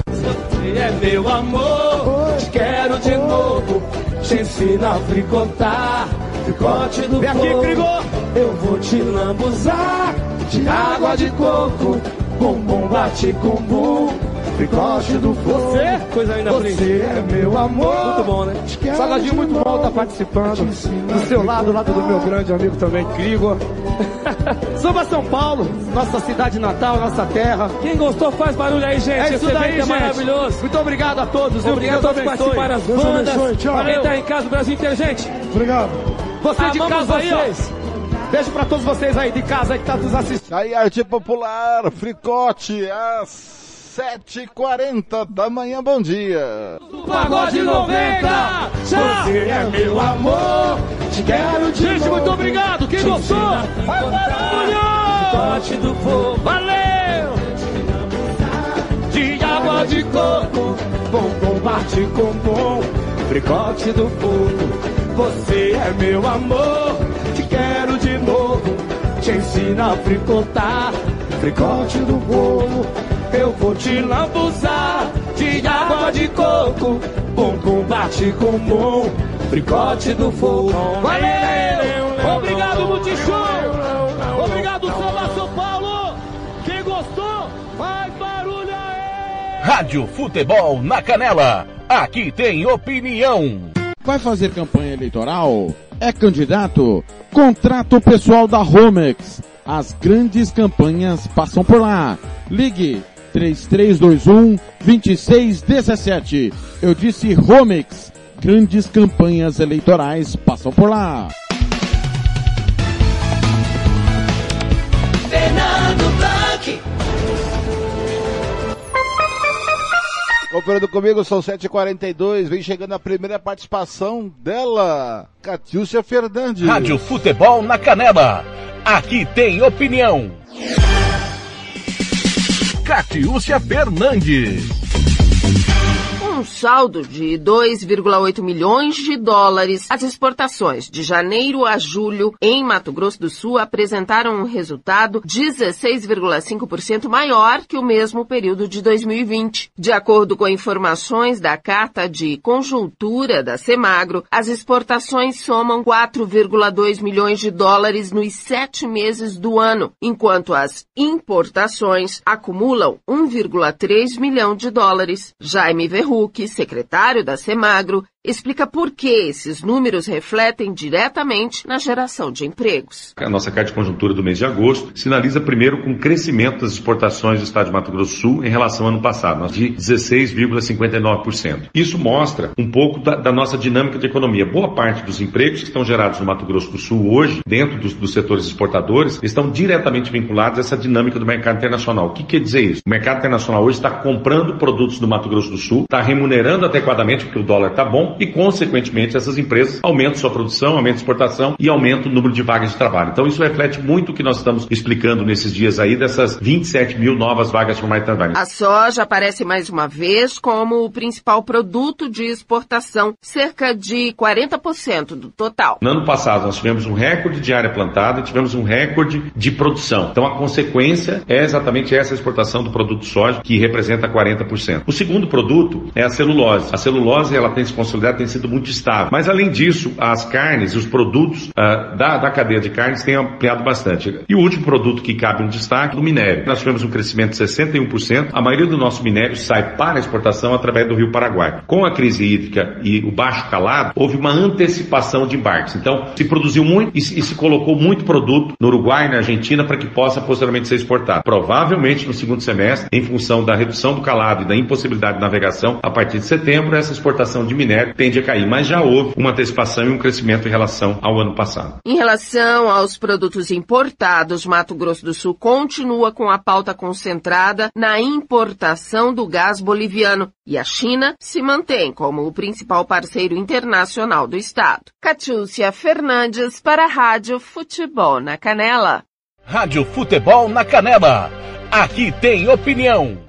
Você é meu amor. Te quero de novo. Te ensina a fricotar. Ficote do Vem aqui, frigou. Eu vou te lambuzar de água de coco, bumbum bate com bum, Fricote do fogo. Você? Coisa ainda Você é meu amor. Muito bom, né? Salgadinho muito bom estar participando. Do seu lado, do lado do meu grande amigo também, Grigor. Samba São Paulo, nossa cidade natal, nossa terra. Quem gostou faz barulho aí, gente. É isso Esse daí, é gente. maravilhoso. Muito obrigado a todos. Obrigado a todos que participaram das bandas. Pra quem tá em casa, o Brasil inteiro, gente. Obrigado. Você de Amamos casa aí, vocês. Beijo pra todos vocês aí de casa que tá nos assistindo. Aí, arte popular, fricote, às 7h40 da manhã, bom dia. Pagode 90! Tchau. Você é meu amor, te quero de Gente, novo. muito obrigado. Quem Te gostou? ensina a Faz barulho! Fricote do fogo. Valeu! de água de coco, bom combate com bom, fricote do fogo. Você é meu amor, quero de novo, te ensina a fricotar, fricote do fogo. Eu vou te lambuzar de água de coco, bom combate com bom, fricote do fogo. Valeu! Obrigado, Multishow! Obrigado, Samba São Paulo! Quem gostou, faz barulho aí! Rádio Futebol na Canela. Aqui tem opinião. Vai fazer campanha eleitoral? É candidato? Contrata o pessoal da Romex. As grandes campanhas passam por lá. Ligue 3321 2617. Eu disse Romex. Grandes campanhas eleitorais passam por lá. Cooperando comigo, são 7h42, vem chegando a primeira participação dela, Catiúcia Fernandes. Rádio Futebol na Canela. Aqui tem opinião. Catiúcia Fernandes. Um saldo de 2,8 milhões de dólares. As exportações de janeiro a julho em Mato Grosso do Sul apresentaram um resultado 16,5% maior que o mesmo período de 2020. De acordo com informações da Carta de Conjuntura da Semagro, as exportações somam 4,2 milhões de dólares nos sete meses do ano, enquanto as importações acumulam 1,3 milhão de dólares. Jaime Verruc, secretário da Semagro, explica por que esses números refletem diretamente na geração de empregos. A nossa carta de conjuntura do mês de agosto sinaliza primeiro com o crescimento das exportações do estado de Mato Grosso do Sul em relação ao ano passado, de 16,59%. Isso mostra um pouco da, da nossa dinâmica de economia. Boa parte dos empregos que estão gerados no Mato Grosso do Sul hoje, dentro dos, dos setores exportadores, estão diretamente vinculados a essa dinâmica do mercado internacional. O que quer dizer isso? O mercado internacional hoje está comprando produtos do Mato Grosso do Sul, está remunerando adequadamente porque o dólar está bom e, consequentemente, essas empresas aumentam sua produção, aumentam a exportação e aumentam o número de vagas de trabalho. Então, isso reflete muito o que nós estamos explicando nesses dias aí dessas 27 mil novas vagas de trabalho. A soja aparece mais uma vez como o principal produto de exportação, cerca de 40% do total. No ano passado, nós tivemos um recorde de área plantada e tivemos um recorde de produção. Então, a consequência é exatamente essa exportação do produto soja, que representa 40%. O segundo produto é a celulose. A celulose, ela tem se consolidado, tem sido muito estável. Mas, além disso, as carnes, os produtos ah, da, da cadeia de carnes têm ampliado bastante. E o último produto que cabe um destaque é o minério. Nós tivemos um crescimento de 61%. A maioria do nosso minério sai para exportação através do Rio Paraguai. Com a crise hídrica e o baixo calado, houve uma antecipação de embarques. Então, se produziu muito e e se colocou muito produto no Uruguai e na Argentina para que possa posteriormente ser exportado. Provavelmente no segundo semestre, em função da redução do calado e da impossibilidade de navegação, a partir de setembro, essa exportação de minério tende a cair. Mas já houve uma antecipação e um crescimento em relação ao ano passado. Em relação aos produtos importados, Mato Grosso do Sul continua com a pauta concentrada na importação do gás boliviano e a China se mantém como o principal parceiro internacional do estado. Catiúcia Fernandes para a Rádio Futebol na Canela. Rádio Futebol na Canela. Aqui tem opinião.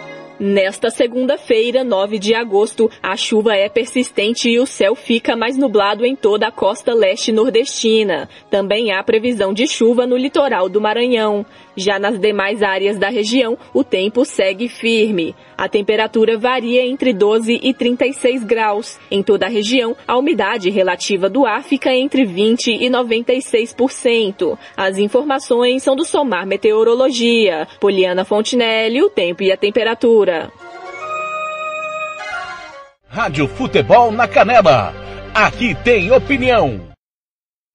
Nesta segunda-feira, 9 de agosto, a chuva é persistente e o céu fica mais nublado em toda a costa leste nordestina. Também há previsão de chuva no litoral do Maranhão. Já nas demais áreas da região, o tempo segue firme. A temperatura varia entre 12 e 36 graus. Em toda a região, a umidade relativa do ar fica entre 20 e 96%. As informações são do Somar Meteorologia. Poliana Fontinelli, o tempo e a temperatura. Rádio Futebol na Canela. Aqui tem opinião.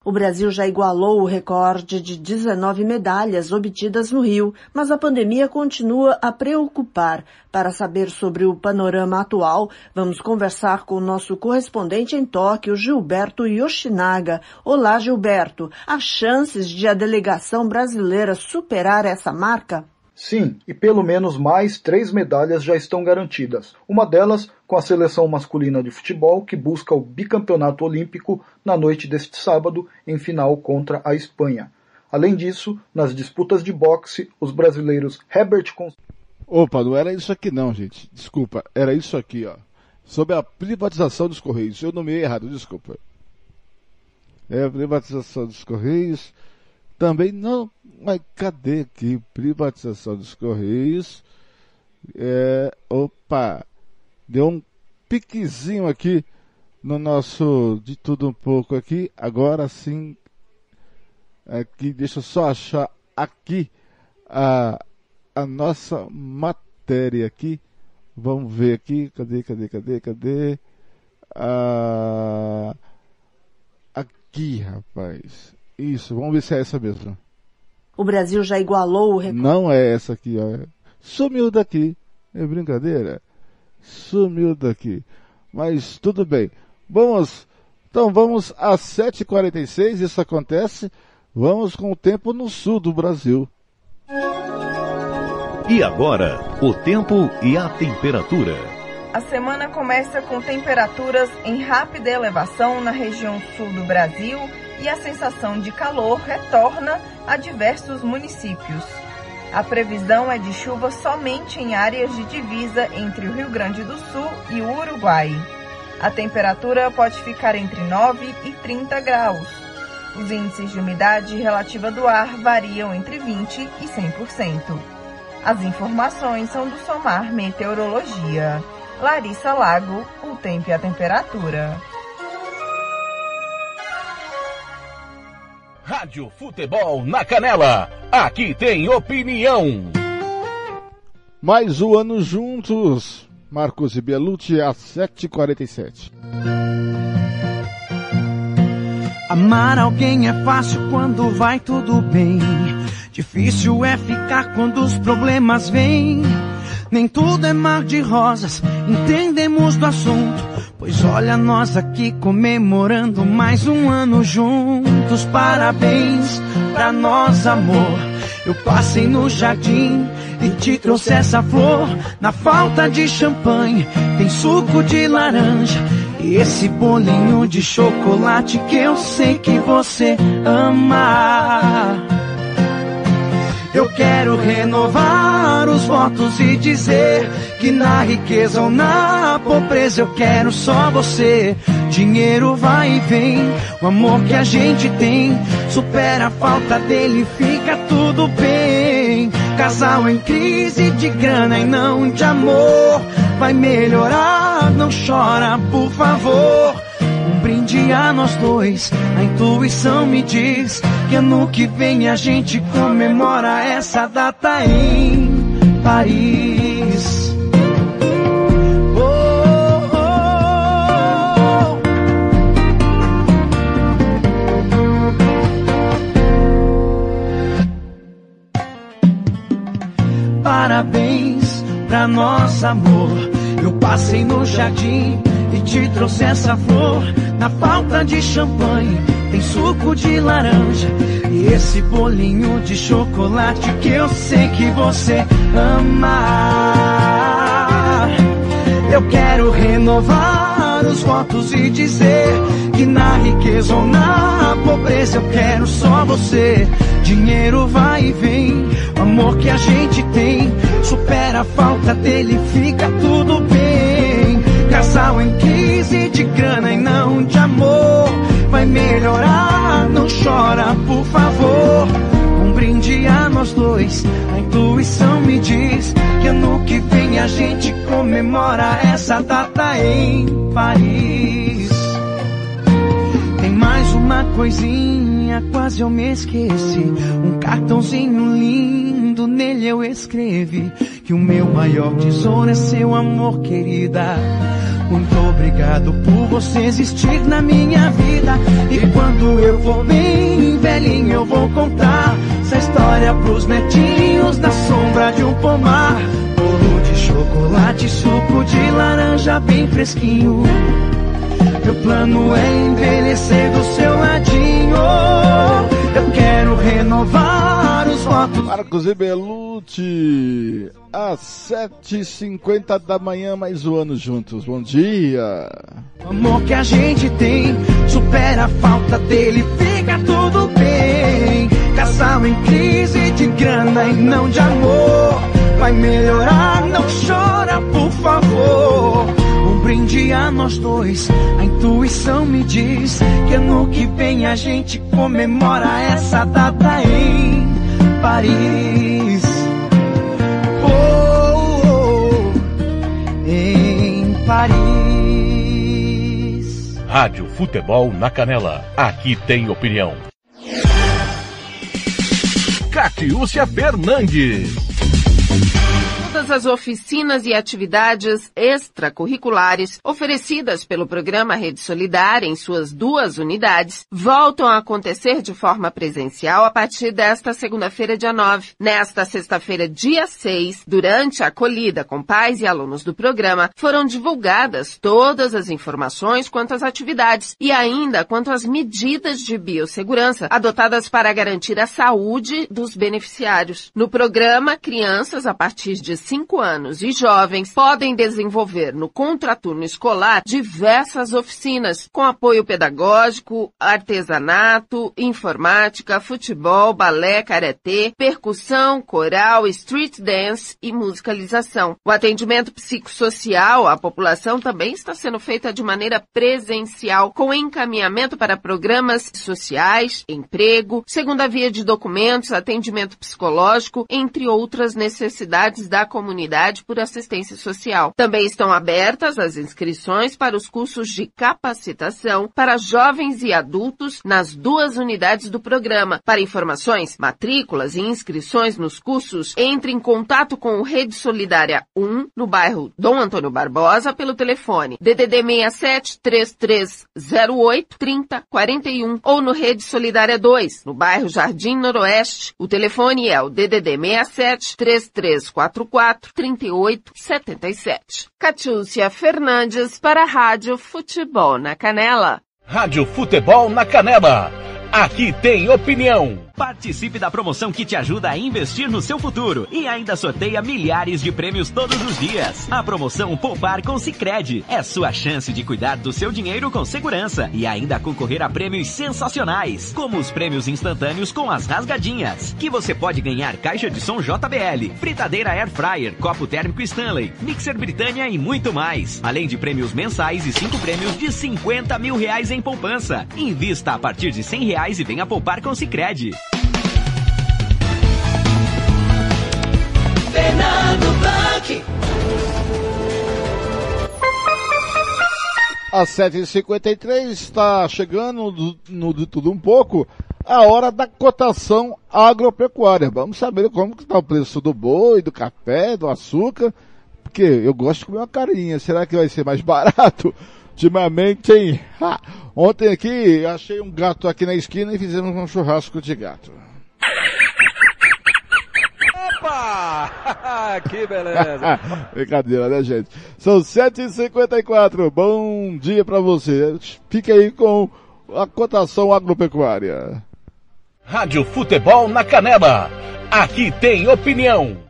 O Brasil já igualou o recorde de 19 medalhas obtidas no Rio, mas a pandemia continua a preocupar. Para saber sobre o panorama atual, vamos conversar com o nosso correspondente em Tóquio, Gilberto Yoshinaga. Olá, Gilberto. Há chances de a delegação brasileira superar essa marca? Sim, e pelo menos mais três medalhas já estão garantidas. Uma delas com a seleção masculina de futebol, que busca o bicampeonato olímpico na noite deste sábado, em final contra a Espanha. Além disso, nas disputas de boxe, os brasileiros Herbert Cons... Opa, não era isso aqui não, gente. Desculpa, era isso aqui, ó. Sobre a privatização dos Correios. Eu nomeei errado, desculpa. É privatização dos Correios. Também não, mas cadê aqui? Privatização dos Correios. É, opa, deu um piquezinho aqui no nosso de tudo um pouco aqui. Agora sim, aqui, deixa eu só achar aqui a, a nossa matéria aqui. Vamos ver aqui, cadê, cadê, cadê, cadê? Ah, aqui, rapaz. Isso, vamos ver se é essa mesmo. O Brasil já igualou o recorde. Não é essa aqui, ó. Sumiu daqui. É brincadeira. Sumiu daqui. Mas tudo bem. Vamos. Então vamos às 7h46, isso acontece. Vamos com o tempo no sul do Brasil. E agora, o tempo e a temperatura. A semana começa com temperaturas em rápida elevação na região sul do Brasil e a sensação de calor retorna a diversos municípios. A previsão é de chuva somente em áreas de divisa entre o Rio Grande do Sul e o Uruguai. A temperatura pode ficar entre 9 e 30 graus. Os índices de umidade relativa do ar variam entre 20 e 100%. As informações são do Somar Meteorologia. Larissa Lago, o tempo e a temperatura. Rádio Futebol na Canela. Aqui tem opinião. Mais um ano juntos. Marcos e Belucci às 7h47. Amar alguém é fácil quando vai tudo bem. Difícil é ficar quando os problemas vêm. Nem tudo é mar de rosas, entendemos do assunto. Pois olha nós aqui comemorando mais um ano juntos. Parabéns pra nós, amor. Eu passei no jardim e te trouxe essa flor. Na falta de champanhe, tem suco de laranja. E esse bolinho de chocolate que eu sei que você ama. Eu quero renovar os votos e dizer que na riqueza ou na pobreza eu quero só você. Dinheiro vai e vem, o amor que a gente tem supera a falta dele, fica tudo bem. Casal em crise de grana e não de amor, vai melhorar, não chora, por favor um brinde a nós dois. A intuição me diz que ano que vem a gente comemora essa data em Paris. Oh, oh, oh. Parabéns pra nosso amor. Eu passei no jardim e te trouxe essa flor. Na falta de champanhe, tem suco de laranja. E esse bolinho de chocolate que eu sei que você ama. Eu quero renovar os votos e dizer que na riqueza ou na pobreza eu quero só você. Dinheiro vai e vem, o amor que a gente tem supera a falta dele, fica tudo bem. Casal em crise de grana e não de amor. Vai melhorar, não chora, por favor. Um brinde a nós dois, a intuição me diz que ano que vem a gente comemora essa data em Paris. Tem mais uma coisinha, quase eu me esqueci. Um cartãozinho lindo, nele eu escrevi que o meu maior tesouro é seu amor, querida. Muito obrigado por você existir na minha vida. E quando eu for bem velhinho, eu vou contar essa história pros netinhos na sombra de um pomar. Bolo de chocolate, suco de laranja bem fresquinho. Meu plano é envelhecer do seu ladinho. Eu quero renovar os votos. Marcos e Belucci, às 7h50 da manhã, mais um ano juntos. Bom dia. O amor que a gente tem supera a falta dele, fica tudo bem. Casal em crise de grana e não de amor. Vai melhorar, não chora, por favor. Brinde a nós dois, a intuição me diz que ano que vem a gente comemora essa data em Paris. Oh, oh, oh, em Paris. Rádio Futebol na Canela. Aqui tem opinião. Catiúcia Fernandes. Todas as oficinas e atividades extracurriculares oferecidas pelo programa Rede Solidária em suas duas unidades voltam a acontecer de forma presencial a partir desta segunda-feira, dia 9. Nesta sexta-feira, dia 6, durante a acolhida com pais e alunos do programa, foram divulgadas todas as informações quanto às atividades e ainda quanto às medidas de biossegurança adotadas para garantir a saúde dos beneficiários. No programa, crianças a partir de 5 anos e jovens podem desenvolver no contraturno escolar diversas oficinas com apoio pedagógico, artesanato, informática, futebol, balé, karatê, percussão, coral, street dance e musicalização. O atendimento psicossocial à população também está sendo feita de maneira presencial, com encaminhamento para programas sociais, emprego, segunda via de documentos, atendimento psicológico, entre outras necessidades da comunidade por assistência social. Também estão abertas as inscrições para os cursos de capacitação para jovens e adultos nas duas unidades do programa. Para informações, matrículas e inscrições nos cursos, entre em contato com o Rede Solidária 1 no bairro Dom Antônio Barbosa pelo telefone DDD 67 3308 3041 ou no Rede Solidária 2 no bairro Jardim Noroeste. O telefone é o DDD 67 3344 3877. Catiúcia Fernandes para a Rádio Futebol na Canela. Rádio Futebol na Canela. Aqui tem opinião. Participe da promoção que te ajuda a investir no seu futuro e ainda sorteia milhares de prêmios todos os dias. A promoção Poupar com Sicredi é sua chance de cuidar do seu dinheiro com segurança e ainda concorrer a prêmios sensacionais, como os prêmios instantâneos com as rasgadinhas, que você pode ganhar caixa de som JBL, fritadeira Air Fryer, copo térmico Stanley, mixer Britânia e muito mais, além de prêmios mensais e cinco prêmios de 50 mil reais em poupança. Invista a partir de 100 reais e venha poupar com Sicredi. Fernando Blanc. Às 7h53 está chegando no, de tudo um pouco a hora da cotação agropecuária. Vamos saber como está o preço do boi, do café, do açúcar, porque eu gosto de comer uma carinha. Será que vai ser mais barato? Ultimamente, hein? Ontem aqui achei um gato aqui na esquina e fizemos um churrasco de gato. Opa! que beleza! Brincadeira, né, gente? São 7h54. Bom dia para você. Fique aí com a cotação agropecuária. Rádio Futebol na Canela. Aqui tem opinião.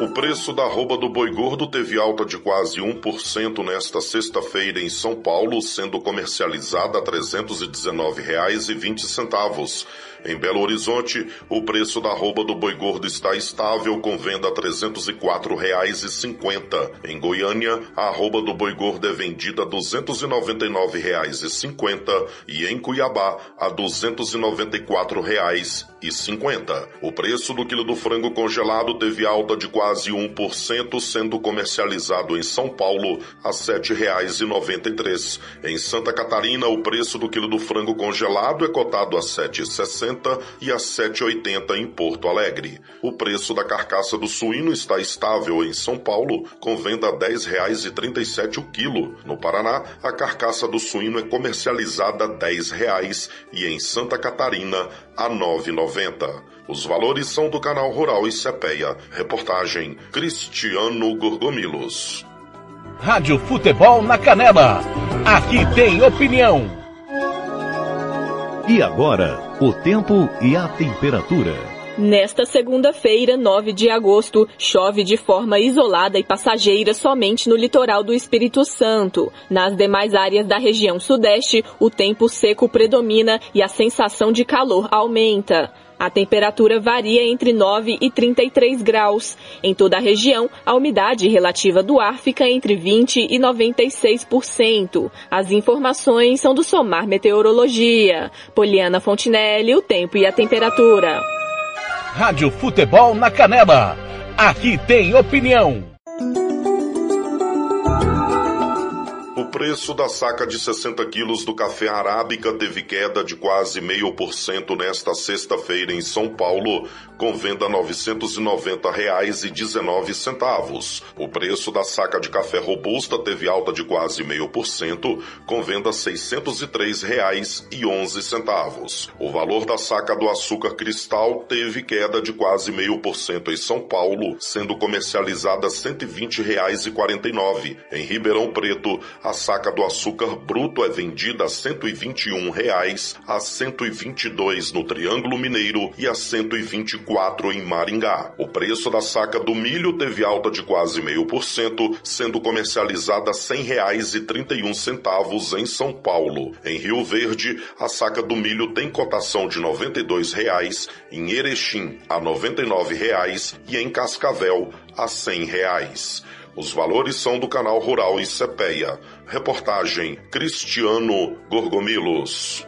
O preço da arroba do boi gordo teve alta de quase 1% nesta sexta-feira em São Paulo, sendo comercializada a R$ 319,20. Em Belo Horizonte, o preço da arroba do boi gordo está estável com venda a R$ 304,50. Em Goiânia, a arroba do boi gordo é vendida a R$ 299,50 e em Cuiabá a R$ 294,50. O preço do quilo do frango congelado teve alta de quase 1%, sendo comercializado em São Paulo a R$ 7,93. Em Santa Catarina, o preço do quilo do frango congelado é cotado a R$ 7,60 e a 7,80 em Porto Alegre. O preço da carcaça do suíno está estável em São Paulo, com venda a R$ 10,37 o quilo. No Paraná, a carcaça do suíno é comercializada a R$ 10,00 e em Santa Catarina a R$ 9,90. Os valores são do canal Rural e Cepeia. Reportagem Cristiano Gorgomilos. Rádio Futebol na Canela. Aqui tem opinião. E agora, o tempo e a temperatura. Nesta segunda-feira, 9 de agosto, chove de forma isolada e passageira somente no litoral do Espírito Santo. Nas demais áreas da região sudeste, o tempo seco predomina e a sensação de calor aumenta. A temperatura varia entre 9 e 33 graus. Em toda a região, a umidade relativa do ar fica entre 20 e 96%. As informações são do Somar Meteorologia. Poliana Fontinelli, o tempo e a temperatura. Rádio Futebol na Canela. Aqui tem opinião. Preço da saca de 60 quilos do café arábica teve queda de quase meio por cento nesta sexta-feira em São Paulo, com venda R$ 990,19. O preço da saca de café robusta teve alta de quase meio por cento, com venda R$ 603,11. O valor da saca do açúcar cristal teve queda de quase meio por cento em São Paulo, sendo comercializada R$ 120,49. Em Ribeirão Preto, a saca do açúcar bruto é vendida a 121 reais, a R$ 122 no Triângulo Mineiro e a R$ 124 em Maringá. O preço da saca do milho teve alta de quase meio por cento, sendo comercializada a 100 reais e 31 centavos em São Paulo. Em Rio Verde, a saca do milho tem cotação de 92 reais, em Erechim a 99 reais e em Cascavel a 100 reais. Os valores são do canal Rural e Cepeia. Reportagem Cristiano Gorgomilos.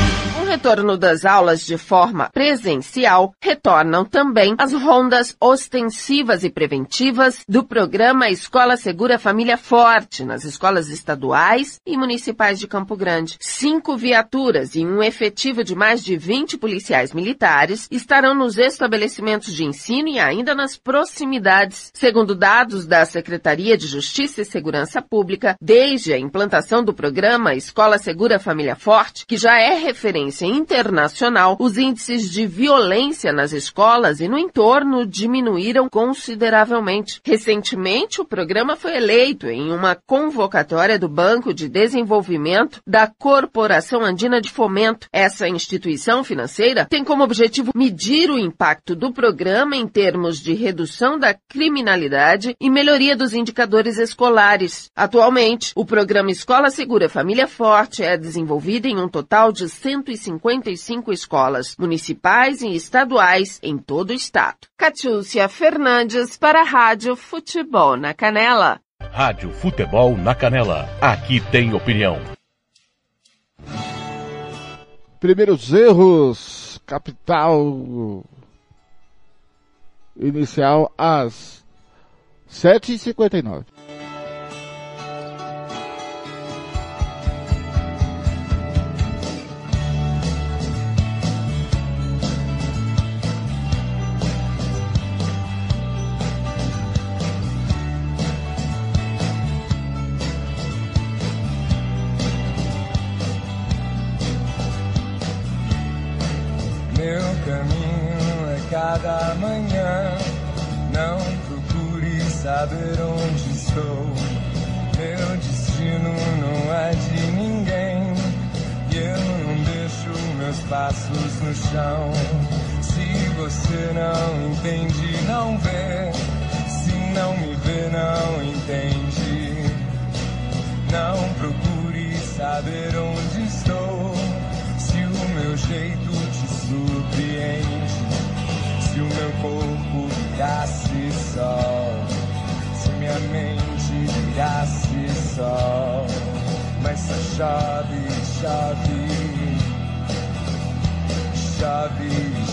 retorno das aulas de forma presencial, retornam também as rondas ostensivas e preventivas do programa Escola Segura Família Forte nas escolas estaduais e municipais de Campo Grande. Cinco viaturas e um efetivo de mais de 20 policiais militares estarão nos estabelecimentos de ensino e ainda nas proximidades. Segundo dados da Secretaria de Justiça e Segurança Pública, desde a implantação do programa Escola Segura Família Forte, que já é referência internacional, os índices de violência nas escolas e no entorno diminuíram consideravelmente. Recentemente, o programa foi eleito em uma convocatória do Banco de Desenvolvimento da Corporação Andina de Fomento. Essa instituição financeira tem como objetivo medir o impacto do programa em termos de redução da criminalidade e melhoria dos indicadores escolares. Atualmente, o programa Escola Segura Família Forte é desenvolvido em um total de 150 55 escolas municipais e estaduais em todo o estado. Catiúcia Fernandes para a Rádio Futebol na Canela. Rádio Futebol na Canela. Aqui tem opinião. Primeiros erros, capital inicial às 7h59. Cada manhã. Não procure saber onde estou. Meu destino não é de ninguém. E eu não deixo meus passos no chão. Se você não entende, não vê. Se não me vê, não entende. Não procure saber onde estou. Se o meu jeito te surpreende. Se o meu corpo virasse sol. Se minha mente virasse sol. Mas só chove, chove. Chove,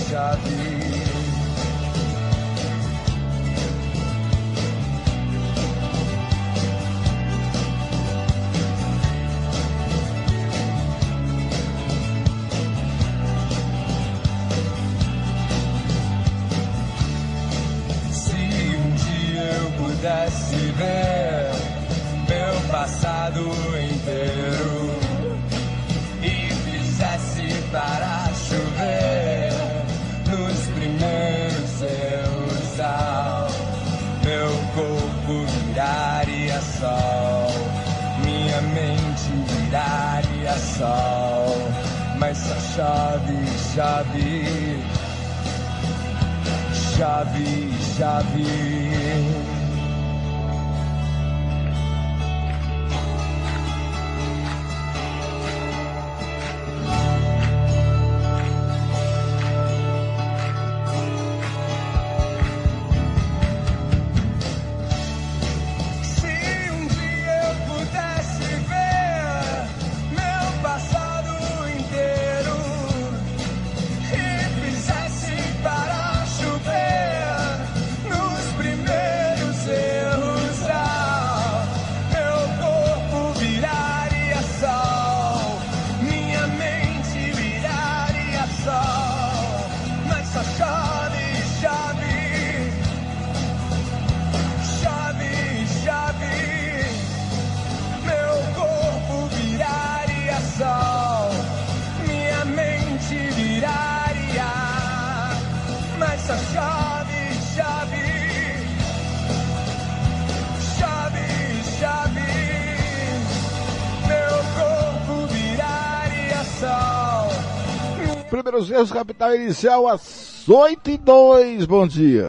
chove. Chove, chove chave, chave. Primeiros erros, capital inicial às 8 e 2. Bom dia.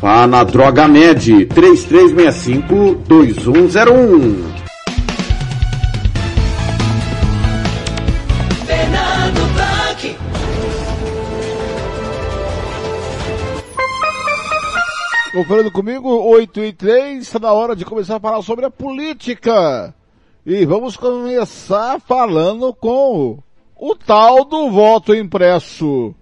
Vá na Droga Med. 3365-2101. Fernando Blanc. Conferindo comigo, 8 e 3, está na hora de começar a falar sobre a política. E vamos começar falando com o tal do voto impresso.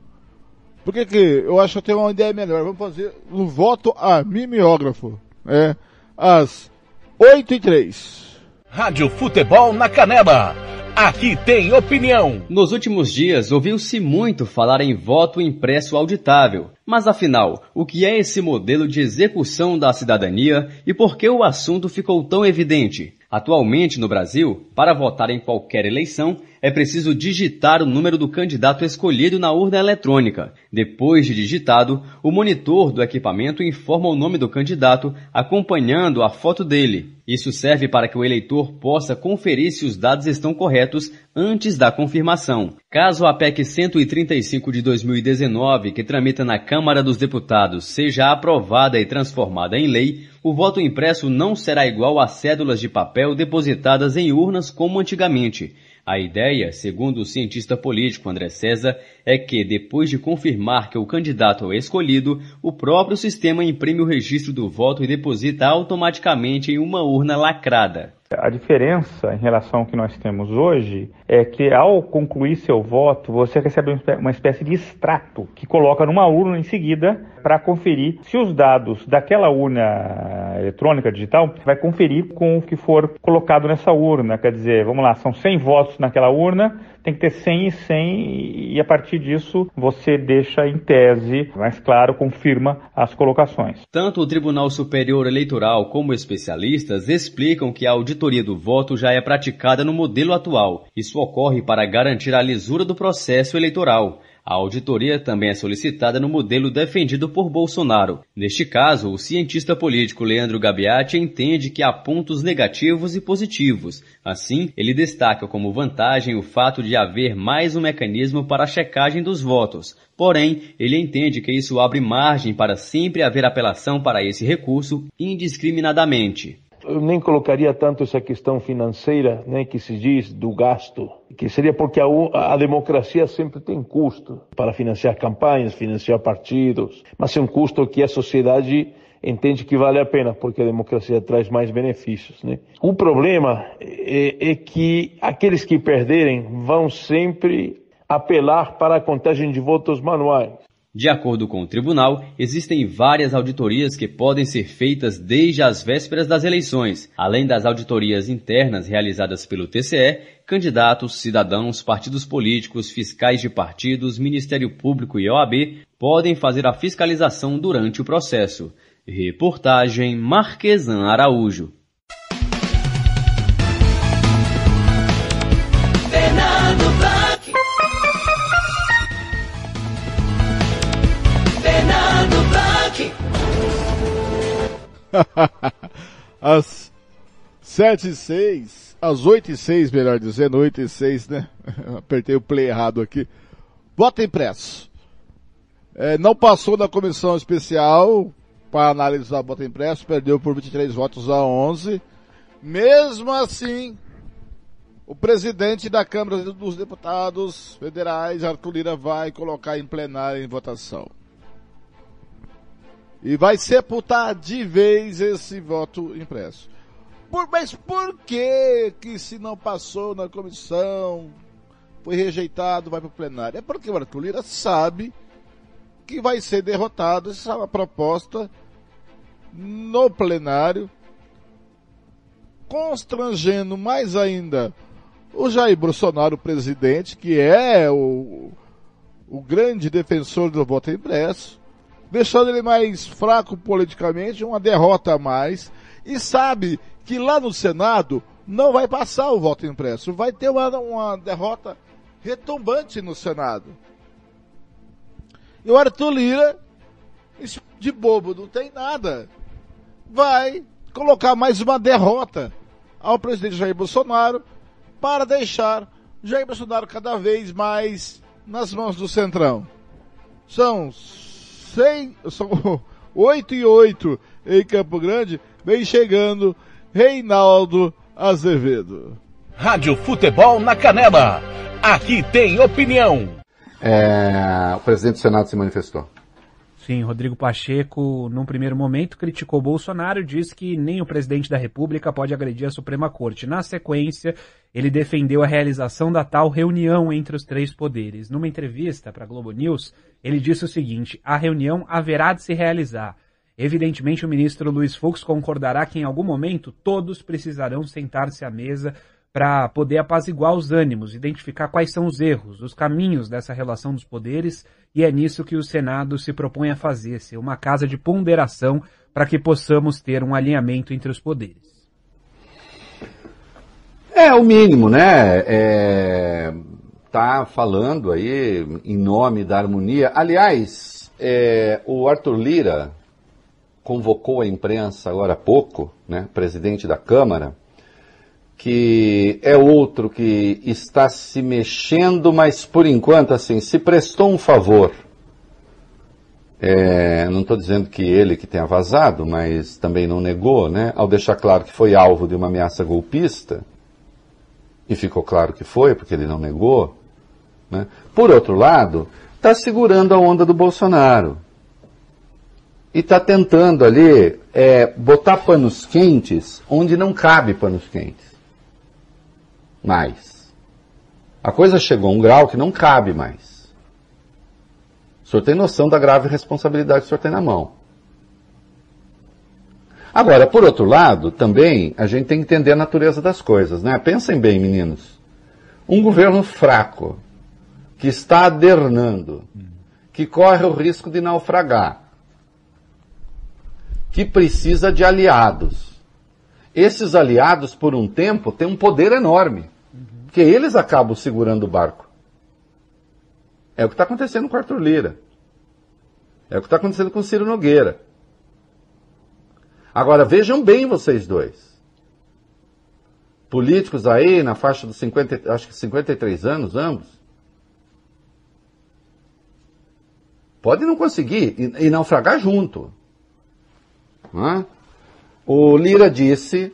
Por que que eu acho que eu tenho uma ideia melhor? Vamos fazer o voto a mimeógrafo. É, às 8 e 3. Rádio Futebol na Canela. Aqui tem opinião. Nos últimos dias, ouviu-se muito falar em voto impresso auditável. Mas afinal, o que é esse modelo de execução da cidadania e por que o assunto ficou tão evidente? Atualmente, no Brasil, para votar em qualquer eleição, é preciso digitar o número do candidato escolhido na urna eletrônica. Depois de digitado, o monitor do equipamento informa o nome do candidato, acompanhando a foto dele. Isso serve para que o eleitor possa conferir se os dados estão corretos antes da confirmação. Caso a PEC 135 de 2019, que tramita na Câmara dos Deputados, seja aprovada e transformada em lei, o voto impresso não será igual a cédulas de papel depositadas em urnas como antigamente. A ideia, segundo o cientista político André César, é que, depois de confirmar que o candidato é escolhido, o próprio sistema imprime o registro do voto e deposita automaticamente em uma urna lacrada. A diferença em relação ao que nós temos hoje é que ao concluir seu voto, você recebe uma espécie de extrato que coloca numa urna em seguida para conferir se os dados daquela urna eletrônica digital vai conferir com o que for colocado nessa urna. Quer dizer, vamos lá, são 100 votos naquela urna, tem que ter 100 e 100 e a partir disso você deixa em tese, mais claro, confirma as colocações. Tanto o Tribunal Superior Eleitoral como especialistas explicam que a auditoria do voto já é praticada no modelo atual. Isso ocorre para garantir a lisura do processo eleitoral. A auditoria também é solicitada no modelo defendido por Bolsonaro. Neste caso, o cientista político Leandro Gabiati entende que há pontos negativos e positivos. Assim, ele destaca como vantagem o fato de haver mais um mecanismo para a checagem dos votos. Porém, ele entende que isso abre margem para sempre haver apelação para esse recurso indiscriminadamente eu nem colocaria tanto essa questão financeira, né, que se diz do gasto, que seria porque a, a, democracia sempre tem custo para financiar campanhas, financiar partidos, mas é um custo que a sociedade entende que vale a pena, porque a democracia traz mais benefícios. Né? O problema é, é que aqueles que perderem vão sempre apelar para a contagem de votos manuais. De acordo com o tribunal, existem várias auditorias que podem ser feitas desde as vésperas das eleições, além das auditorias internas realizadas pelo TCE, candidatos, cidadãos, partidos políticos, fiscais de partidos, Ministério Público e OAB podem fazer a fiscalização durante o processo. Reportagem Marquesan Araújo. Às 7 e 6, às 8 e 6, melhor dizendo, 8 e 6, né? Apertei o play errado aqui. Voto impresso. É, não passou na comissão especial para analisar voto impresso, perdeu por 23 votos a 11. Mesmo assim, o presidente da Câmara dos Deputados Federais, Arthur Lira, vai colocar em plenário em votação e vai sepultar de vez esse voto impresso. Por, mas por que que se não passou na comissão, foi rejeitado, vai para o plenário? É porque o Arthur Lira sabe que vai ser derrotado essa proposta no plenário, constrangendo mais ainda o Jair Bolsonaro, presidente, que é o, o grande defensor do voto impresso, deixando ele mais fraco politicamente, uma derrota a mais, e sabe que lá no Senado não vai passar o voto impresso, vai ter uma, uma derrota retumbante no Senado. E o Arthur Lira, de bobo, não tem nada, vai colocar mais uma derrota ao presidente Jair Bolsonaro para deixar Jair Bolsonaro cada vez mais nas mãos do Centrão. São seis, são 8 e 8 em Campo Grande, vem chegando Reinaldo Azevedo. Rádio Futebol na Canela. Aqui tem opinião. É, o presidente do Senado se manifestou. Sim, Rodrigo Pacheco, num primeiro momento, criticou Bolsonaro disse que nem o presidente da República pode agredir a Suprema Corte. Na sequência, ele defendeu a realização da tal reunião entre os três poderes. Numa entrevista para a Globo News, ele disse o seguinte: a reunião haverá de se realizar. Evidentemente, o ministro Luiz Fux concordará que em algum momento todos precisarão sentar-se à mesa para poder apaziguar os ânimos, identificar quais são os erros, os caminhos dessa relação dos poderes, e é nisso que o Senado se propõe a fazer, ser uma casa de ponderação para que possamos ter um alinhamento entre os poderes. É, o mínimo, né? É, tá falando aí em nome da harmonia. Aliás, é, o Arthur Lira convocou a imprensa agora há pouco, né? Presidente da Câmara, que é outro que está se mexendo, mas por enquanto, assim, se prestou um favor. É, não estou dizendo que ele que tenha vazado, mas também não negou, né? Ao deixar claro que foi alvo de uma ameaça golpista, e ficou claro que foi, porque ele não negou. Né? Por outro lado, está segurando a onda do Bolsonaro. E está tentando ali é, botar panos quentes onde não cabe panos quentes. Mais. A coisa chegou a um grau que não cabe mais. O senhor tem noção da grave responsabilidade que o senhor tem na mão. Agora, por outro lado, também a gente tem que entender a natureza das coisas, né? Pensem bem, meninos. Um governo fraco, que está adernando, que corre o risco de naufragar, que precisa de aliados. Esses aliados, por um tempo, têm um poder enorme, porque eles acabam segurando o barco. É o que está acontecendo com Arthur Lira. É o que está acontecendo com o Ciro Nogueira. Agora vejam bem vocês dois. Políticos aí na faixa dos 50, acho que 53 anos, ambos. Pode não conseguir e, e naufragar junto. Né? O Lira disse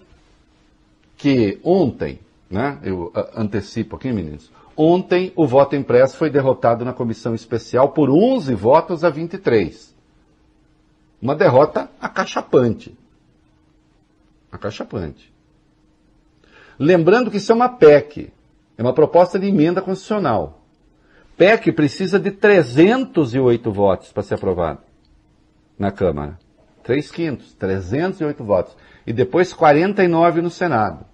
que ontem, né, eu antecipo aqui, meninos, ontem o voto impresso foi derrotado na comissão especial por 11 votos a 23. Uma derrota acachapante acachapante. Lembrando que isso é uma PEC, é uma proposta de emenda constitucional. PEC precisa de 308 votos para ser aprovado na Câmara. 3 quintos, 308 votos. E depois 49 no Senado.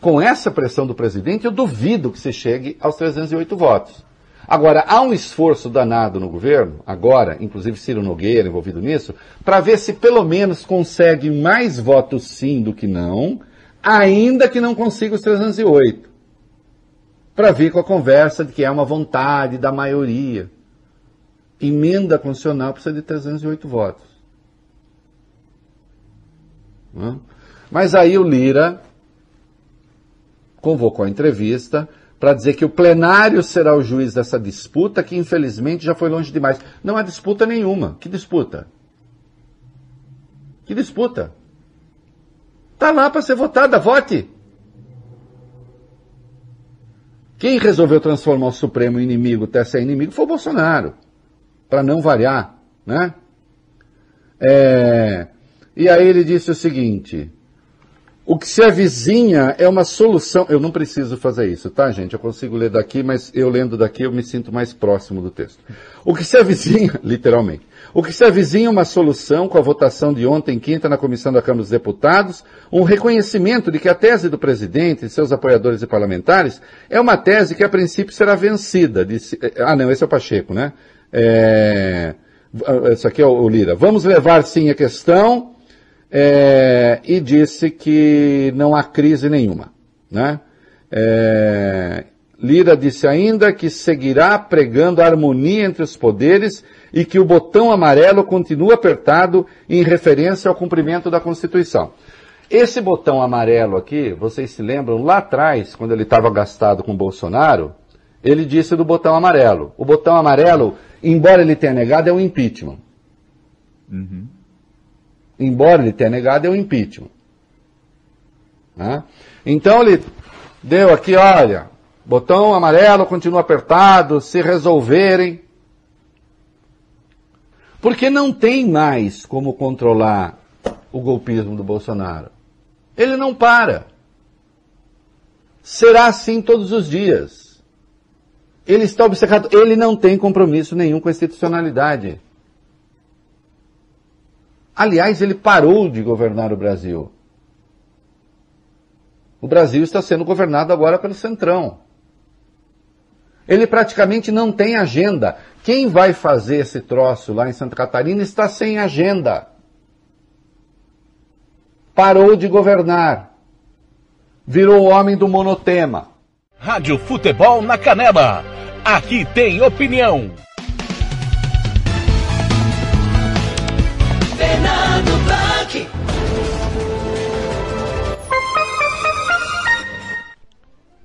Com essa pressão do presidente, eu duvido que se chegue aos 308 votos. Agora, há um esforço danado no governo, agora, inclusive Ciro Nogueira envolvido nisso, para ver se pelo menos consegue mais votos sim do que não, ainda que não consiga os 308. Para vir com a conversa de que é uma vontade da maioria. Emenda constitucional precisa de 308 votos. Mas aí o Lira convocou a entrevista para dizer que o plenário será o juiz dessa disputa, que infelizmente já foi longe demais. Não há disputa nenhuma. Que disputa? Que disputa? Está lá para ser votada, vote! Quem resolveu transformar o Supremo em inimigo, até ser inimigo, foi o Bolsonaro. Para não variar, né? É... E aí ele disse o seguinte: o que se avizinha é uma solução. Eu não preciso fazer isso, tá, gente? Eu consigo ler daqui, mas eu lendo daqui eu me sinto mais próximo do texto. O que se avizinha, literalmente, o que se avizinha é uma solução com a votação de ontem, quinta, na Comissão da Câmara dos Deputados, um reconhecimento de que a tese do presidente e seus apoiadores e parlamentares é uma tese que a princípio será vencida. Disse, ah, não, esse é o Pacheco, né? É, esse aqui é o Lira. Vamos levar sim a questão é, e disse que não há crise nenhuma. Né? É, Lira disse ainda que seguirá pregando a harmonia entre os poderes e que o botão amarelo continua apertado em referência ao cumprimento da Constituição. Esse botão amarelo aqui, vocês se lembram, lá atrás, quando ele estava gastado com Bolsonaro, ele disse do botão amarelo. O botão amarelo, embora ele tenha negado, é o impeachment. Uhum embora ele tenha negado, é o impeachment. Né? Então ele deu aqui, olha, botão amarelo continua apertado, se resolverem. Porque não tem mais como controlar o golpismo do Bolsonaro. Ele não para. Será assim todos os dias. Ele está obcecado, ele não tem compromisso nenhum com a institucionalidade. Aliás, ele parou de governar o Brasil. O Brasil está sendo governado agora pelo Centrão. Ele praticamente não tem agenda. Quem vai fazer esse troço lá em Santa Catarina está sem agenda. Parou de governar. virou o homem do monotema. Rádio Futebol na Canela. Aqui tem opinião.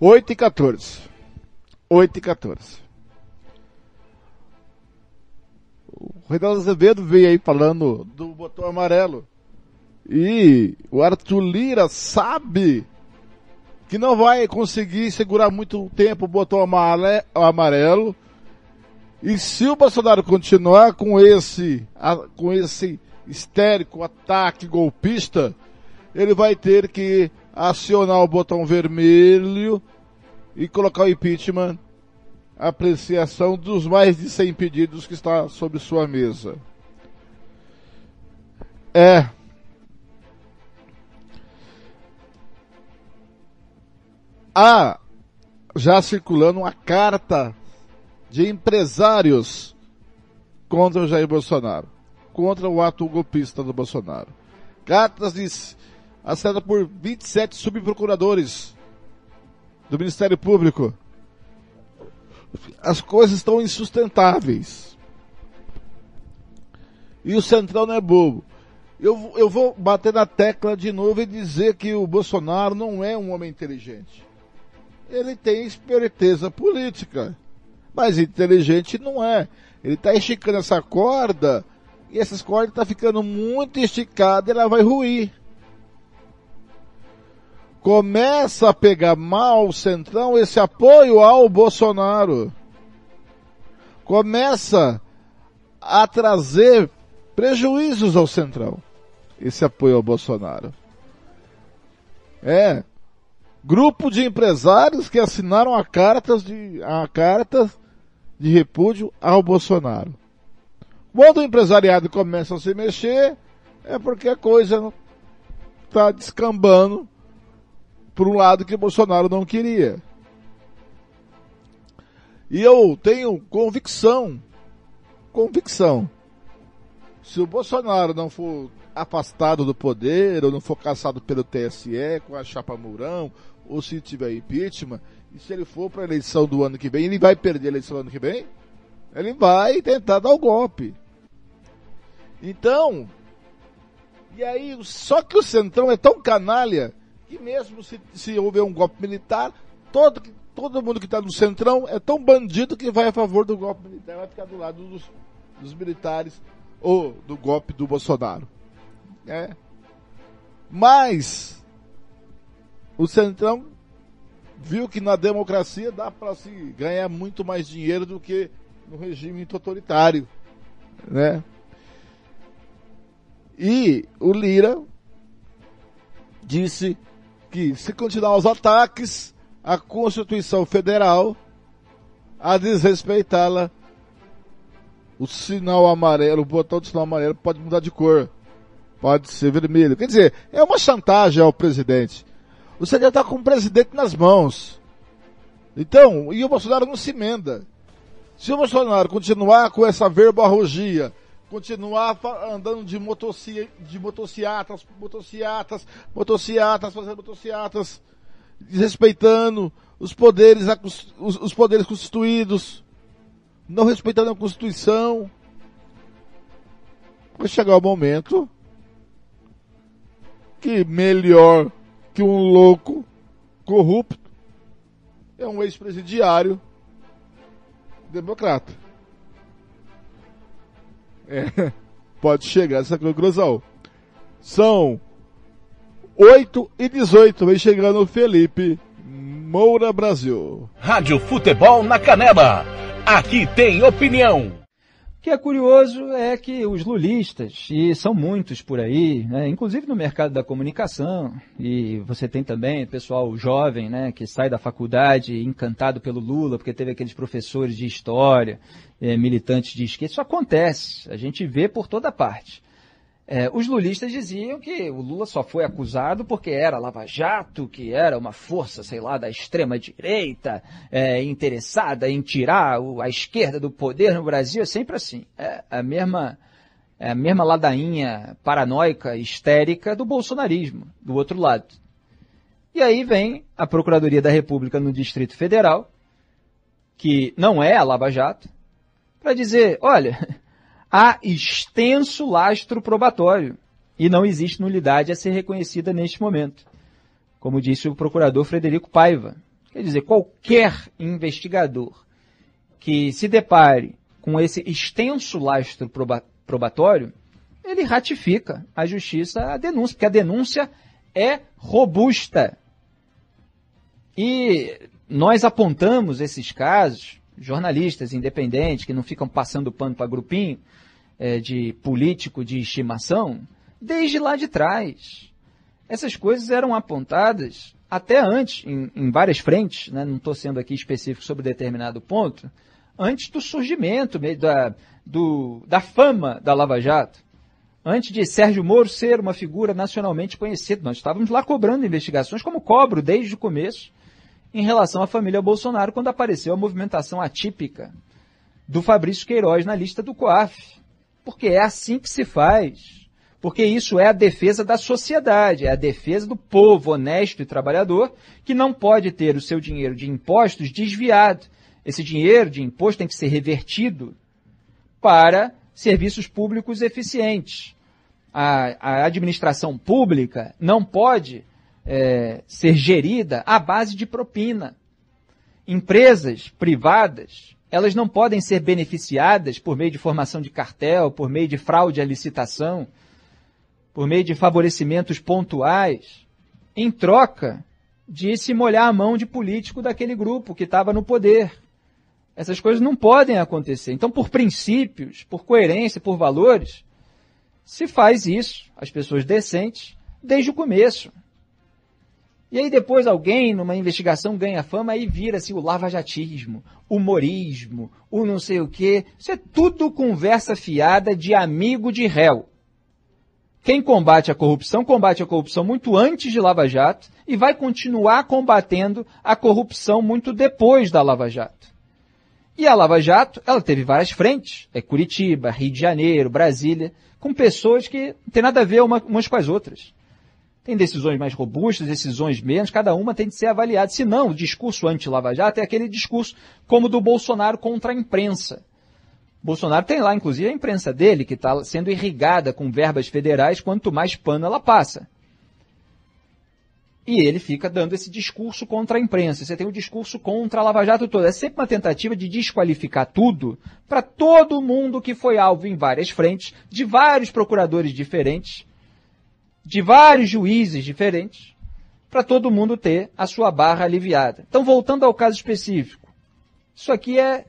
8 e 14. 8 e 14. O Reinaldo Azevedo veio aí falando do botão amarelo. E o Arthur Lira sabe que não vai conseguir segurar muito tempo o botão amarelo. E se o Bolsonaro continuar com esse, com esse histérico ataque golpista, ele vai ter que acionar o botão vermelho e colocar o impeachment apreciação dos mais de 100 pedidos que está sobre sua mesa. É. Há já circulando uma carta de empresários contra o Jair Bolsonaro, contra o ato golpista do Bolsonaro. Cartas de, assinadas por 27 subprocuradores do Ministério Público as coisas estão insustentáveis. E o Centrão não é bobo. Eu, eu vou bater na tecla de novo e dizer que o Bolsonaro não é um homem inteligente. Ele tem esperteza política. Mas inteligente não é. Ele está esticando essa corda e essas cordas estão tá ficando muito esticadas e ela vai ruir começa a pegar mal o Centrão esse apoio ao Bolsonaro. Começa a trazer prejuízos ao Centrão. Esse apoio ao Bolsonaro. É. Grupo de empresários que assinaram a cartas de, a carta de repúdio ao Bolsonaro. Quando o empresariado começa a se mexer, é porque a coisa está descambando por um lado que Bolsonaro não queria. E eu tenho convicção, convicção, se o Bolsonaro não for afastado do poder, ou não for caçado pelo TSE com a chapa Mourão, ou se tiver impeachment, e se ele for para a eleição do ano que vem, ele vai perder a eleição do ano que vem? Ele vai tentar dar o golpe. Então, e aí, só que o Centrão é tão canalha que mesmo se, se houver um golpe militar, todo, todo mundo que está no centrão é tão bandido que vai a favor do golpe militar, vai ficar do lado dos, dos militares ou do golpe do Bolsonaro. É. Mas o centrão viu que na democracia dá para se ganhar muito mais dinheiro do que no regime totalitário, né? E o Lira disse que se continuar os ataques à Constituição Federal, a desrespeitá-la, o sinal amarelo, o botão de sinal amarelo pode mudar de cor. Pode ser vermelho. Quer dizer, é uma chantagem ao presidente. Você já está com o presidente nas mãos. Então, e o Bolsonaro não se emenda. Se o Bolsonaro continuar com essa verborragia continuar andando de, motossi, de motociatas, motociatas, motociatas, fazendo motociatas, desrespeitando os poderes, os, os poderes constituídos, não respeitando a Constituição. Vai chegar o momento que melhor que um louco corrupto é um ex-presidiário democrata. É, pode chegar essa conclusão. São 8 e 18, vem chegando o Felipe Moura Brasil. Rádio Futebol na Canela. Aqui tem opinião. Que é curioso é que os lulistas, e são muitos por aí, né, inclusive no mercado da comunicação, e você tem também pessoal jovem né, que sai da faculdade encantado pelo Lula, porque teve aqueles professores de história, é, militantes de esquerda. Isso acontece, a gente vê por toda parte. É, os lulistas diziam que o Lula só foi acusado porque era lava-jato, que era uma força, sei lá, da extrema-direita, é, interessada em tirar o, a esquerda do poder no Brasil. É sempre assim. É a mesma, é a mesma ladainha paranoica, histérica do bolsonarismo, do outro lado. E aí vem a Procuradoria da República no Distrito Federal, que não é a Lava Jato, para dizer, olha, há extenso lastro probatório e não existe nulidade a ser reconhecida neste momento. Como disse o procurador Frederico Paiva. Quer dizer, qualquer investigador que se depare com esse extenso lastro probatório, ele ratifica a justiça a denúncia, porque a denúncia é robusta. E nós apontamos esses casos, jornalistas independentes que não ficam passando pano para grupinho é, de político de estimação, desde lá de trás. Essas coisas eram apontadas até antes, em, em várias frentes, né? não estou sendo aqui específico sobre determinado ponto, antes do surgimento da, do, da fama da Lava Jato. Antes de Sérgio Moro ser uma figura nacionalmente conhecida, nós estávamos lá cobrando investigações, como cobro desde o começo, em relação à família Bolsonaro, quando apareceu a movimentação atípica do Fabrício Queiroz na lista do COAF. Porque é assim que se faz porque isso é a defesa da sociedade, é a defesa do povo honesto e trabalhador que não pode ter o seu dinheiro de impostos desviado. Esse dinheiro de imposto tem que ser revertido para serviços públicos eficientes. A, a administração pública não pode é, ser gerida à base de propina. Empresas privadas, elas não podem ser beneficiadas por meio de formação de cartel, por meio de fraude à licitação por meio de favorecimentos pontuais, em troca de se molhar a mão de político daquele grupo que estava no poder. Essas coisas não podem acontecer. Então, por princípios, por coerência, por valores, se faz isso, as pessoas decentes, desde o começo. E aí depois alguém, numa investigação, ganha fama e vira-se o lavajatismo, humorismo, o não sei o quê. Isso é tudo conversa fiada de amigo de réu. Quem combate a corrupção, combate a corrupção muito antes de Lava Jato e vai continuar combatendo a corrupção muito depois da Lava Jato. E a Lava Jato, ela teve várias frentes, é Curitiba, Rio de Janeiro, Brasília, com pessoas que não tem nada a ver umas com as outras. Tem decisões mais robustas, decisões menos, cada uma tem de ser avaliada. Se não, o discurso anti-Lava Jato é aquele discurso como do Bolsonaro contra a imprensa Bolsonaro tem lá, inclusive, a imprensa dele, que está sendo irrigada com verbas federais, quanto mais pano ela passa. E ele fica dando esse discurso contra a imprensa. Você tem o discurso contra a Lava Jato toda. É sempre uma tentativa de desqualificar tudo para todo mundo que foi alvo em várias frentes, de vários procuradores diferentes, de vários juízes diferentes, para todo mundo ter a sua barra aliviada. Então, voltando ao caso específico, isso aqui é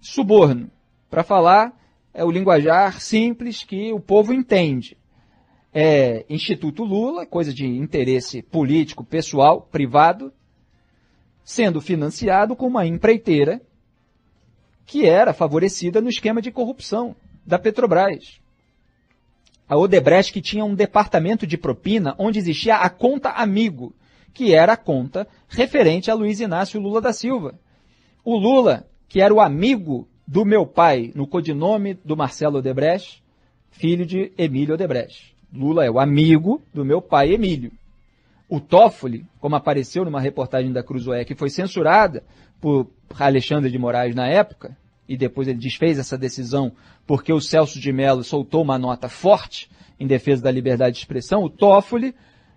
suborno para falar é o linguajar simples que o povo entende. É Instituto Lula, coisa de interesse político, pessoal, privado, sendo financiado com uma empreiteira que era favorecida no esquema de corrupção da Petrobras. A Odebrecht que tinha um departamento de propina onde existia a conta amigo, que era a conta referente a Luiz Inácio Lula da Silva. O Lula, que era o amigo do meu pai, no codinome do Marcelo Odebrecht, filho de Emílio Odebrecht. Lula é o amigo do meu pai Emílio. O Toffoli, como apareceu numa reportagem da Cruzoé, que foi censurada por Alexandre de Moraes na época, e depois ele desfez essa decisão porque o Celso de Mello soltou uma nota forte em defesa da liberdade de expressão, o Toffoli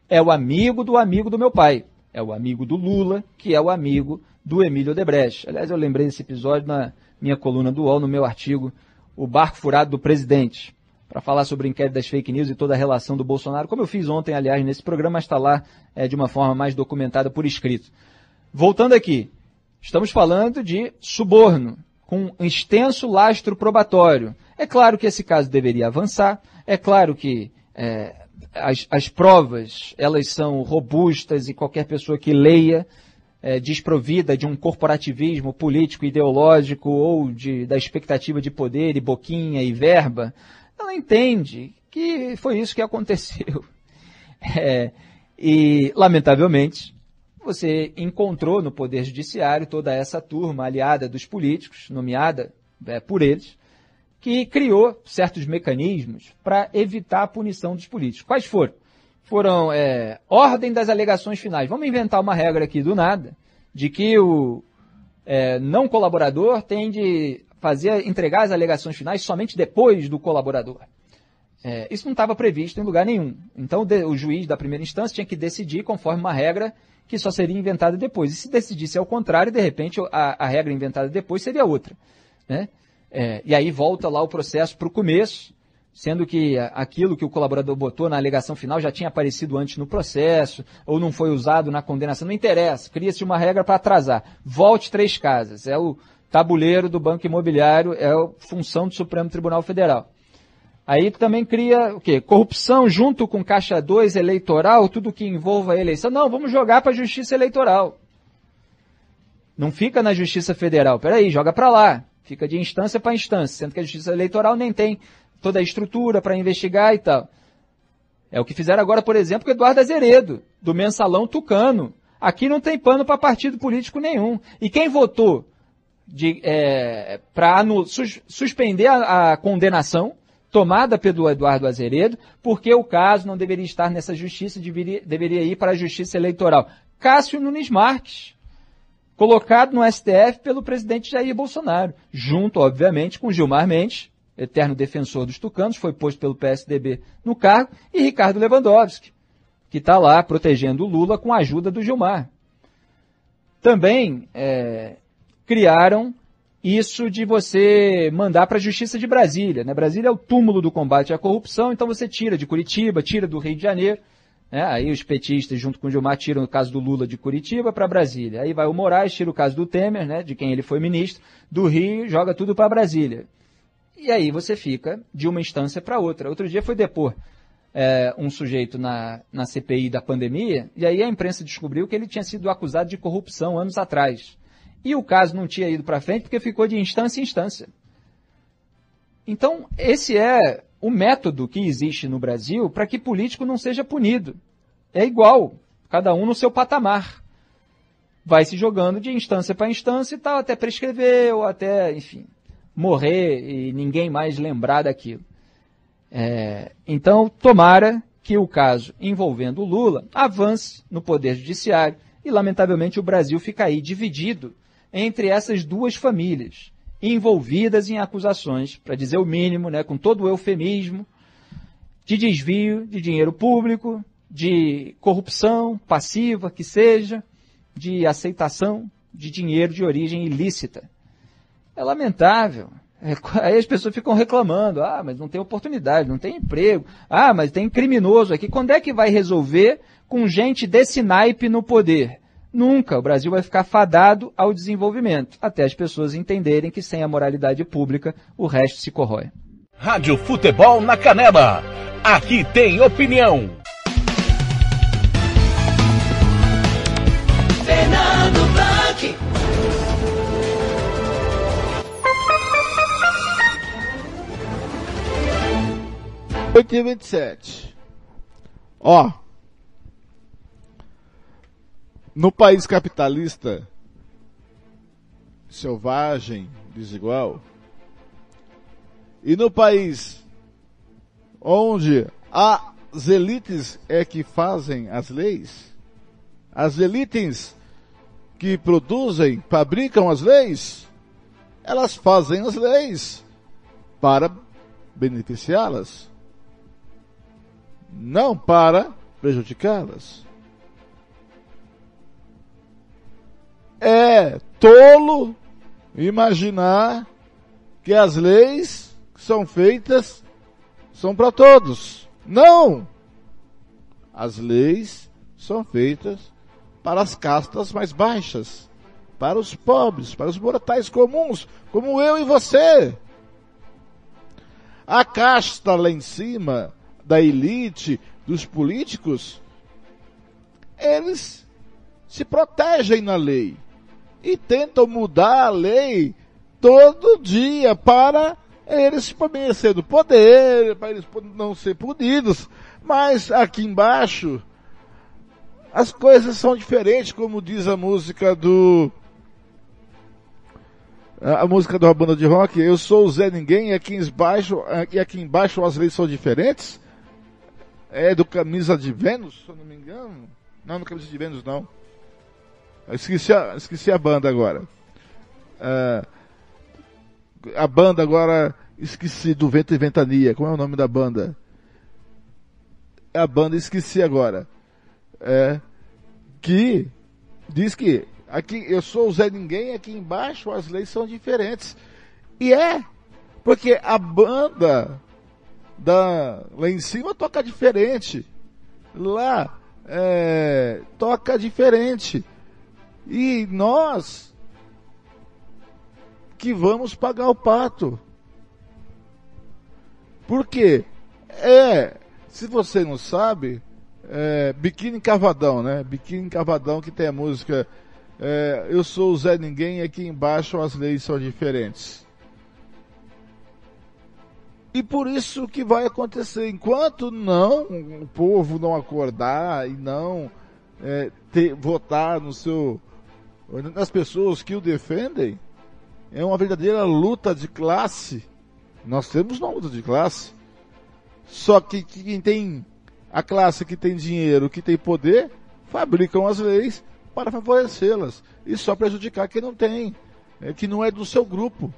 é o amigo do amigo do meu pai. É o amigo do Lula, que é o amigo do Emílio Odebrecht. Aliás, eu lembrei desse episódio na, minha coluna do UOL, no meu artigo, O Barco Furado do Presidente, para falar sobre o inquérito das fake news e toda a relação do Bolsonaro, como eu fiz ontem, aliás, nesse programa, está lá é, de uma forma mais documentada por escrito. Voltando aqui, estamos falando de suborno, com um extenso lastro probatório. É claro que esse caso deveria avançar, é claro que é, as, as provas, elas são robustas e qualquer pessoa que leia é, desprovida de um corporativismo político, ideológico ou de, da expectativa de poder e boquinha e verba, ela entende que foi isso que aconteceu. É, e, lamentavelmente, você encontrou no Poder Judiciário toda essa turma aliada dos políticos, nomeada é, por eles, que criou certos mecanismos para evitar a punição dos políticos. Quais foram? foram é, ordem das alegações finais. Vamos inventar uma regra aqui do nada, de que o é, não colaborador tem de fazer, entregar as alegações finais somente depois do colaborador. É, isso não estava previsto em lugar nenhum. Então o, o juiz da primeira instância tinha que decidir conforme uma regra que só seria inventada depois. E se decidisse ao contrário, de repente a, a regra inventada depois seria outra. Né? É, e aí volta lá o processo para o começo, sendo que aquilo que o colaborador botou na alegação final já tinha aparecido antes no processo, ou não foi usado na condenação, não interessa, cria-se uma regra para atrasar. Volte três casas, é o tabuleiro do Banco Imobiliário, é a função do Supremo Tribunal Federal. Aí também cria o quê? Corrupção junto com Caixa 2 eleitoral, tudo que envolva a eleição. Não, vamos jogar para a Justiça Eleitoral. Não fica na Justiça Federal. Peraí, joga para lá. Fica de instância para instância, sendo que a Justiça Eleitoral nem tem toda a estrutura para investigar e tal. É o que fizeram agora, por exemplo, com Eduardo Azeredo, do mensalão Tucano. Aqui não tem pano para partido político nenhum. E quem votou é, para sus, suspender a, a, condenação tomada pelo Eduardo Azeredo, porque o caso não deveria estar nessa justiça, deveria, deveria ir para a justiça eleitoral. Cássio Nunes Marques, colocado no STF pelo presidente Jair Bolsonaro, junto, obviamente, com Gilmar Mendes, eterno defensor dos tucanos, foi posto pelo PSDB no cargo, e Ricardo Lewandowski, que está lá protegendo o Lula com a ajuda do Gilmar. Também é, criaram isso de você mandar para a Justiça de Brasília. Né? Brasília é o túmulo do combate à corrupção, então você tira de Curitiba, tira do Rio de Janeiro. Né? Aí os petistas, junto com o Gilmar, tiram o caso do Lula de Curitiba para Brasília. Aí vai o Moraes, tira o caso do Temer, né? de quem ele foi ministro, do Rio, joga tudo para Brasília. E aí você fica de uma instância para outra. Outro dia foi depor é, um sujeito na, na CPI da pandemia, e aí a imprensa descobriu que ele tinha sido acusado de corrupção anos atrás. E o caso não tinha ido para frente porque ficou de instância em instância. Então, esse é o método que existe no Brasil para que político não seja punido. É igual, cada um no seu patamar. Vai se jogando de instância para instância e tal, até prescrever ou até, enfim morrer e ninguém mais lembrar daquilo. É, então, tomara que o caso envolvendo o Lula avance no Poder Judiciário e, lamentavelmente, o Brasil fica aí dividido entre essas duas famílias, envolvidas em acusações, para dizer o mínimo, né, com todo o eufemismo, de desvio de dinheiro público, de corrupção passiva que seja, de aceitação de dinheiro de origem ilícita. É lamentável. Aí as pessoas ficam reclamando, ah, mas não tem oportunidade, não tem emprego, ah, mas tem criminoso aqui. Quando é que vai resolver com gente desse naipe no poder? Nunca. O Brasil vai ficar fadado ao desenvolvimento, até as pessoas entenderem que sem a moralidade pública o resto se corrói. Rádio Futebol na Canela. Aqui tem opinião. Fernando Blanc. 8 e 27. Ó. No país capitalista, selvagem, desigual, e no país onde as elites é que fazem as leis, as elites que produzem, fabricam as leis, elas fazem as leis para beneficiá-las não para prejudicá-las. É tolo imaginar que as leis que são feitas são para todos. Não! As leis são feitas para as castas mais baixas, para os pobres, para os mortais comuns, como eu e você. A casta lá em cima da elite, dos políticos, eles se protegem na lei e tentam mudar a lei todo dia para eles permanecer no poder, para eles não ser punidos. Mas aqui embaixo, as coisas são diferentes, como diz a música do a música da banda de rock, eu sou o Zé Ninguém e aqui embaixo, e aqui embaixo as leis são diferentes. é do Camisa de Vênus, se eu não me engano. Não, no Camisa de Vênus não. Esqueci a, esqueci a banda agora. Uh, a banda agora, esqueci do Vento e Ventania. Como é o nome da banda? A banda esqueci agora. É, que diz que aqui eu sou o Zé Ninguém, aqui embaixo as leis são diferentes. E é, porque a banda da, lá em cima toca diferente. Lá é, toca diferente. E nós que vamos pagar o pato. Por quê? É, se você não sabe, é, Biquíni Cavadão, né? Biquíni Cavadão que tem a música é, Eu sou o Zé Ninguém e aqui embaixo as leis são diferentes. E por isso que vai acontecer. Enquanto não, o povo não acordar e não é, ter, votar no seu, nas pessoas que o defendem, é uma verdadeira luta de classe. Nós temos uma luta de classe. Só que quem tem a classe que tem dinheiro, que tem poder, fabricam as leis para favorecê-las e só prejudicar quem não tem, é, que não é do seu grupo.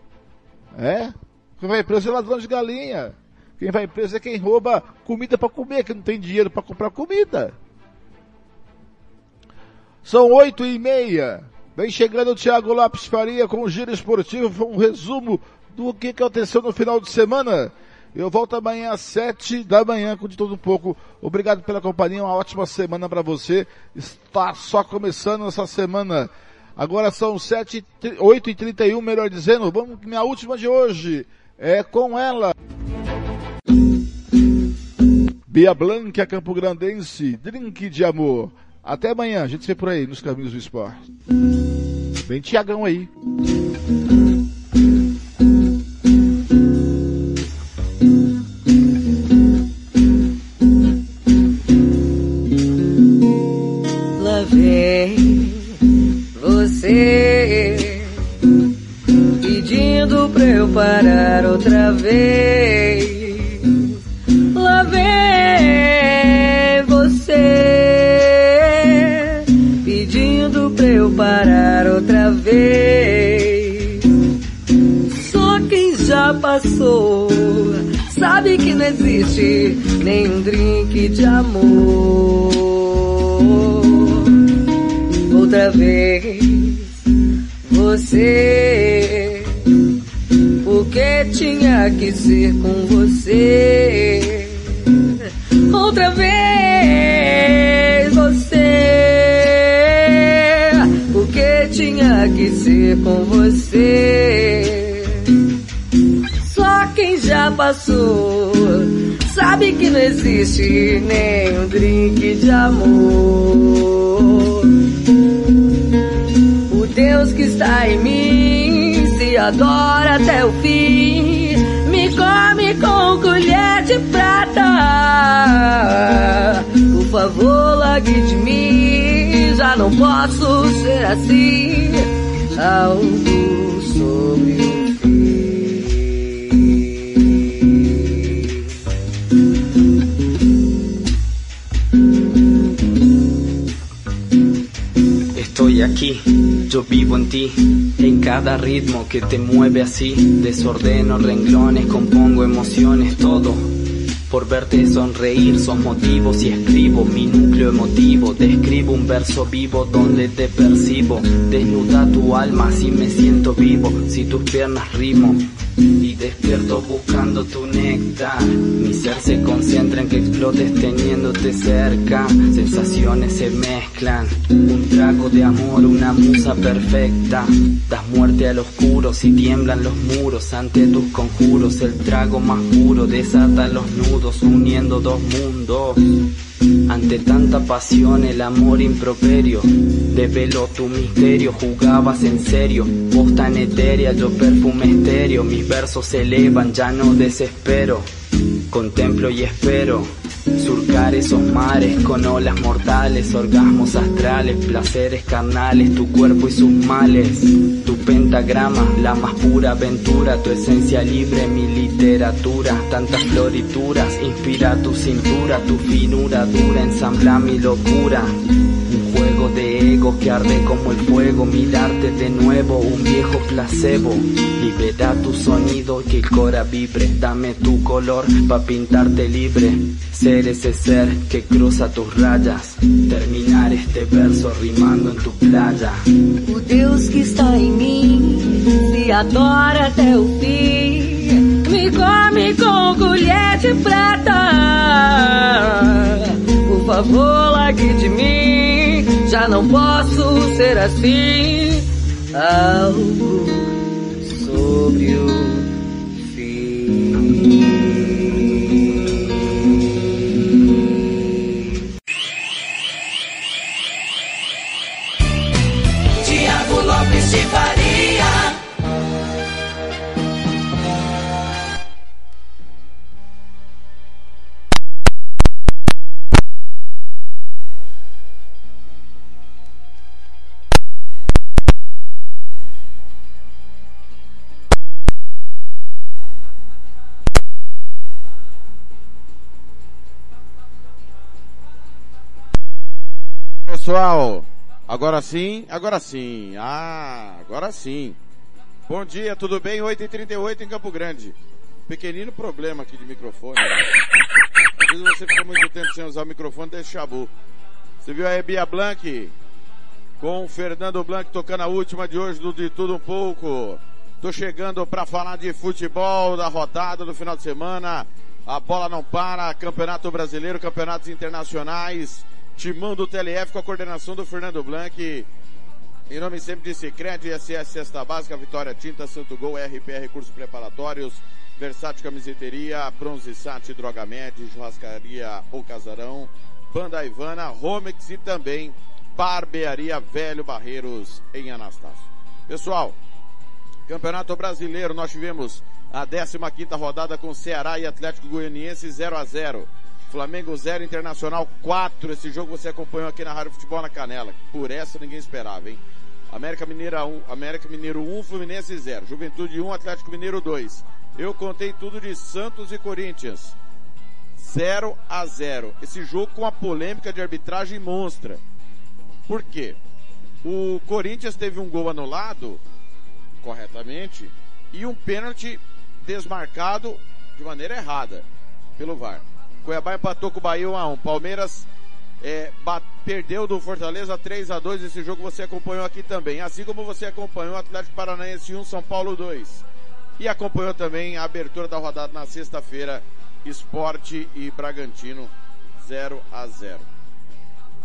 É, quem vai preso é ladrão de galinha. Quem vai preso é quem rouba comida para comer, que não tem dinheiro para comprar comida. São oito e meia. Vem chegando o Thiago Lopes Faria com o Giro Esportivo, um resumo do que aconteceu no final de semana. Eu volto amanhã às sete da manhã com de todo um pouco. Obrigado pela companhia, uma ótima semana para você. Está só começando essa semana. Agora são sete, oito e trinta e um, melhor dizendo. Vamos minha última de hoje é com ela. Bia Blanca, Campo Grandense, drink de amor. Até amanhã, a gente se vê por aí nos caminhos do esporte. Vem Tiagão aí. Lá vem você pedindo pra eu parar outra vez. Passou sabe que não existe nenhum drink de amor. Outra vez você porque tinha que ser com você. Outra vez você, porque tinha que ser com você. Já passou sabe que não existe nem um drink de amor. O Deus que está em mim se adora até o fim. Me come com colher de prata. Por favor, largue de mim. Já não posso ser assim. Algo sobre o Estoy aquí, yo vivo en ti, en cada ritmo que te mueve así. Desordeno renglones, compongo emociones, todo. Por verte sonreír son motivos y escribo mi núcleo emotivo. Describo un verso vivo donde te percibo. Desnuda tu alma si me siento vivo, si tus piernas rimo. Y despierto buscando tu néctar. Mi ser se concentra en que explotes teniéndote cerca. Sensaciones se mezclan. Un trago de amor, una musa perfecta. Das muerte al oscuro si tiemblan los muros ante tus conjuros. El trago más puro desata los nudos uniendo dos mundos. Ante tanta pasión el amor improperio Develó tu misterio, jugabas en serio Vos tan etérea, yo perfume estéreo Mis versos se elevan, ya no desespero Contemplo y espero Surcar esos mares con olas mortales, orgasmos astrales, placeres carnales, tu cuerpo y sus males. Tu pentagrama, la más pura aventura, tu esencia libre, mi literatura. Tantas florituras, inspira tu cintura, tu finura dura, ensambla mi locura. Que arde como el fuego, mirarte de nuevo, un viejo placebo. Libera tu sonido que el cora vibre, dame tu color pa' pintarte libre. Ser ese ser que cruza tus rayas, terminar este verso rimando en tu playa. O Deus que está em mim se adora até o fim. Me come com colher de prata. Por favor, de mim. Já não posso ser assim. Algo sobre o Tiago Pessoal, agora sim, agora sim. Ah, agora sim. Bom dia, tudo bem? 8h38 em Campo Grande. Pequenino problema aqui de microfone. né? Às vezes você fica muito tempo sem usar o microfone, deixa chabu. Você viu aí Bia Blanc com o Fernando Blanc tocando a última de hoje do De Tudo Um Pouco. Tô chegando para falar de futebol, da rodada do final de semana. A bola não para, Campeonato Brasileiro, campeonatos internacionais. Timão do TLF com a coordenação do Fernando Blanc. Em nome sempre de Cicred, SS Cesta Básica, Vitória Tinta, Santo Gol, RPR Cursos Preparatórios, Versátil Camiseteria, Bronze Sat, Drogamed, Churrascaria ou Casarão, Banda Ivana, Romex e também Barbearia Velho Barreiros em Anastácio. Pessoal, Campeonato Brasileiro, nós tivemos a 15ª rodada com Ceará e Atlético Goianiense 0 a 0 Flamengo 0, Internacional 4. Esse jogo você acompanhou aqui na Rádio Futebol na Canela. Por essa ninguém esperava, hein? América Mineira 1, América Mineiro 1, Fluminense 0. Juventude 1, Atlético Mineiro 2. Eu contei tudo de Santos e Corinthians. 0 a 0. Esse jogo com a polêmica de arbitragem monstra. Por quê? O Corinthians teve um gol anulado corretamente e um pênalti desmarcado de maneira errada pelo VAR. Cuiabá empatou com o Bahia 1x1. Palmeiras é, perdeu do Fortaleza 3 a 2 Esse jogo você acompanhou aqui também. Assim como você acompanhou o Atlético Paranaense 1, São Paulo 2. E acompanhou também a abertura da rodada na sexta-feira. Esporte e Bragantino 0 a 0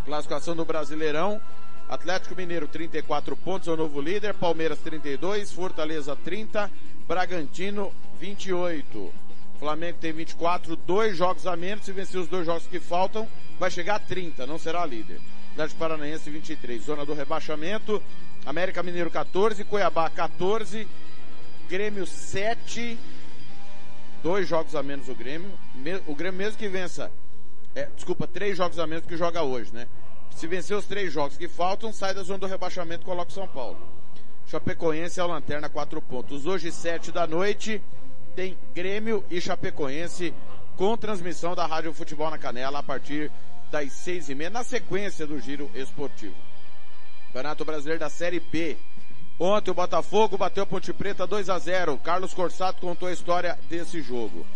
Classificação do Brasileirão. Atlético Mineiro 34 pontos, é o novo líder. Palmeiras 32, Fortaleza 30, Bragantino 28. Flamengo tem 24, dois jogos a menos. Se vencer os dois jogos que faltam, vai chegar a 30, não será líder. Atlético Paranaense 23, zona do rebaixamento. América Mineiro 14, Cuiabá 14, Grêmio 7, dois jogos a menos o Grêmio. O Grêmio mesmo que vença, é, desculpa, três jogos a menos que joga hoje, né? Se vencer os três jogos que faltam, sai da zona do rebaixamento e coloca o São Paulo. Chapecoense é o Lanterna, quatro pontos. Hoje, sete da noite, tem Grêmio e Chapecoense com transmissão da Rádio Futebol na Canela a partir das seis e meia, na sequência do giro esportivo. Campeonato Brasileiro da Série B. Ontem o Botafogo bateu Ponte Preta 2 a 0. Carlos Corsato contou a história desse jogo.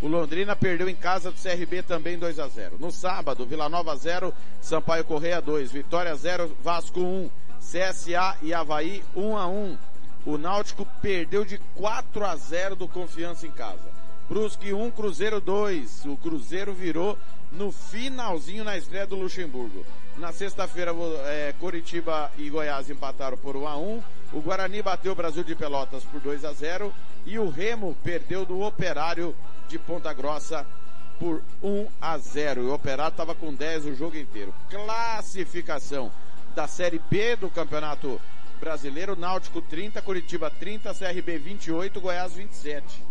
O Londrina perdeu em casa do CRB também 2 a 0. No sábado, Vila Nova 0, Sampaio Correia 2, Vitória 0, Vasco 1, CSA e Havaí 1 a 1. O Náutico perdeu de 4 a 0 do Confiança em casa. Brusque 1, Cruzeiro 2. O Cruzeiro virou no finalzinho na estreia do Luxemburgo. Na sexta-feira, é, Coritiba e Goiás empataram por 1 a 1. O Guarani bateu o Brasil de Pelotas por 2 a 0 e o Remo perdeu do Operário de Ponta Grossa por 1 a 0. E o Operário estava com 10 o jogo inteiro. Classificação da Série B do Campeonato Brasileiro, Náutico 30, Curitiba 30, CRB 28, Goiás 27.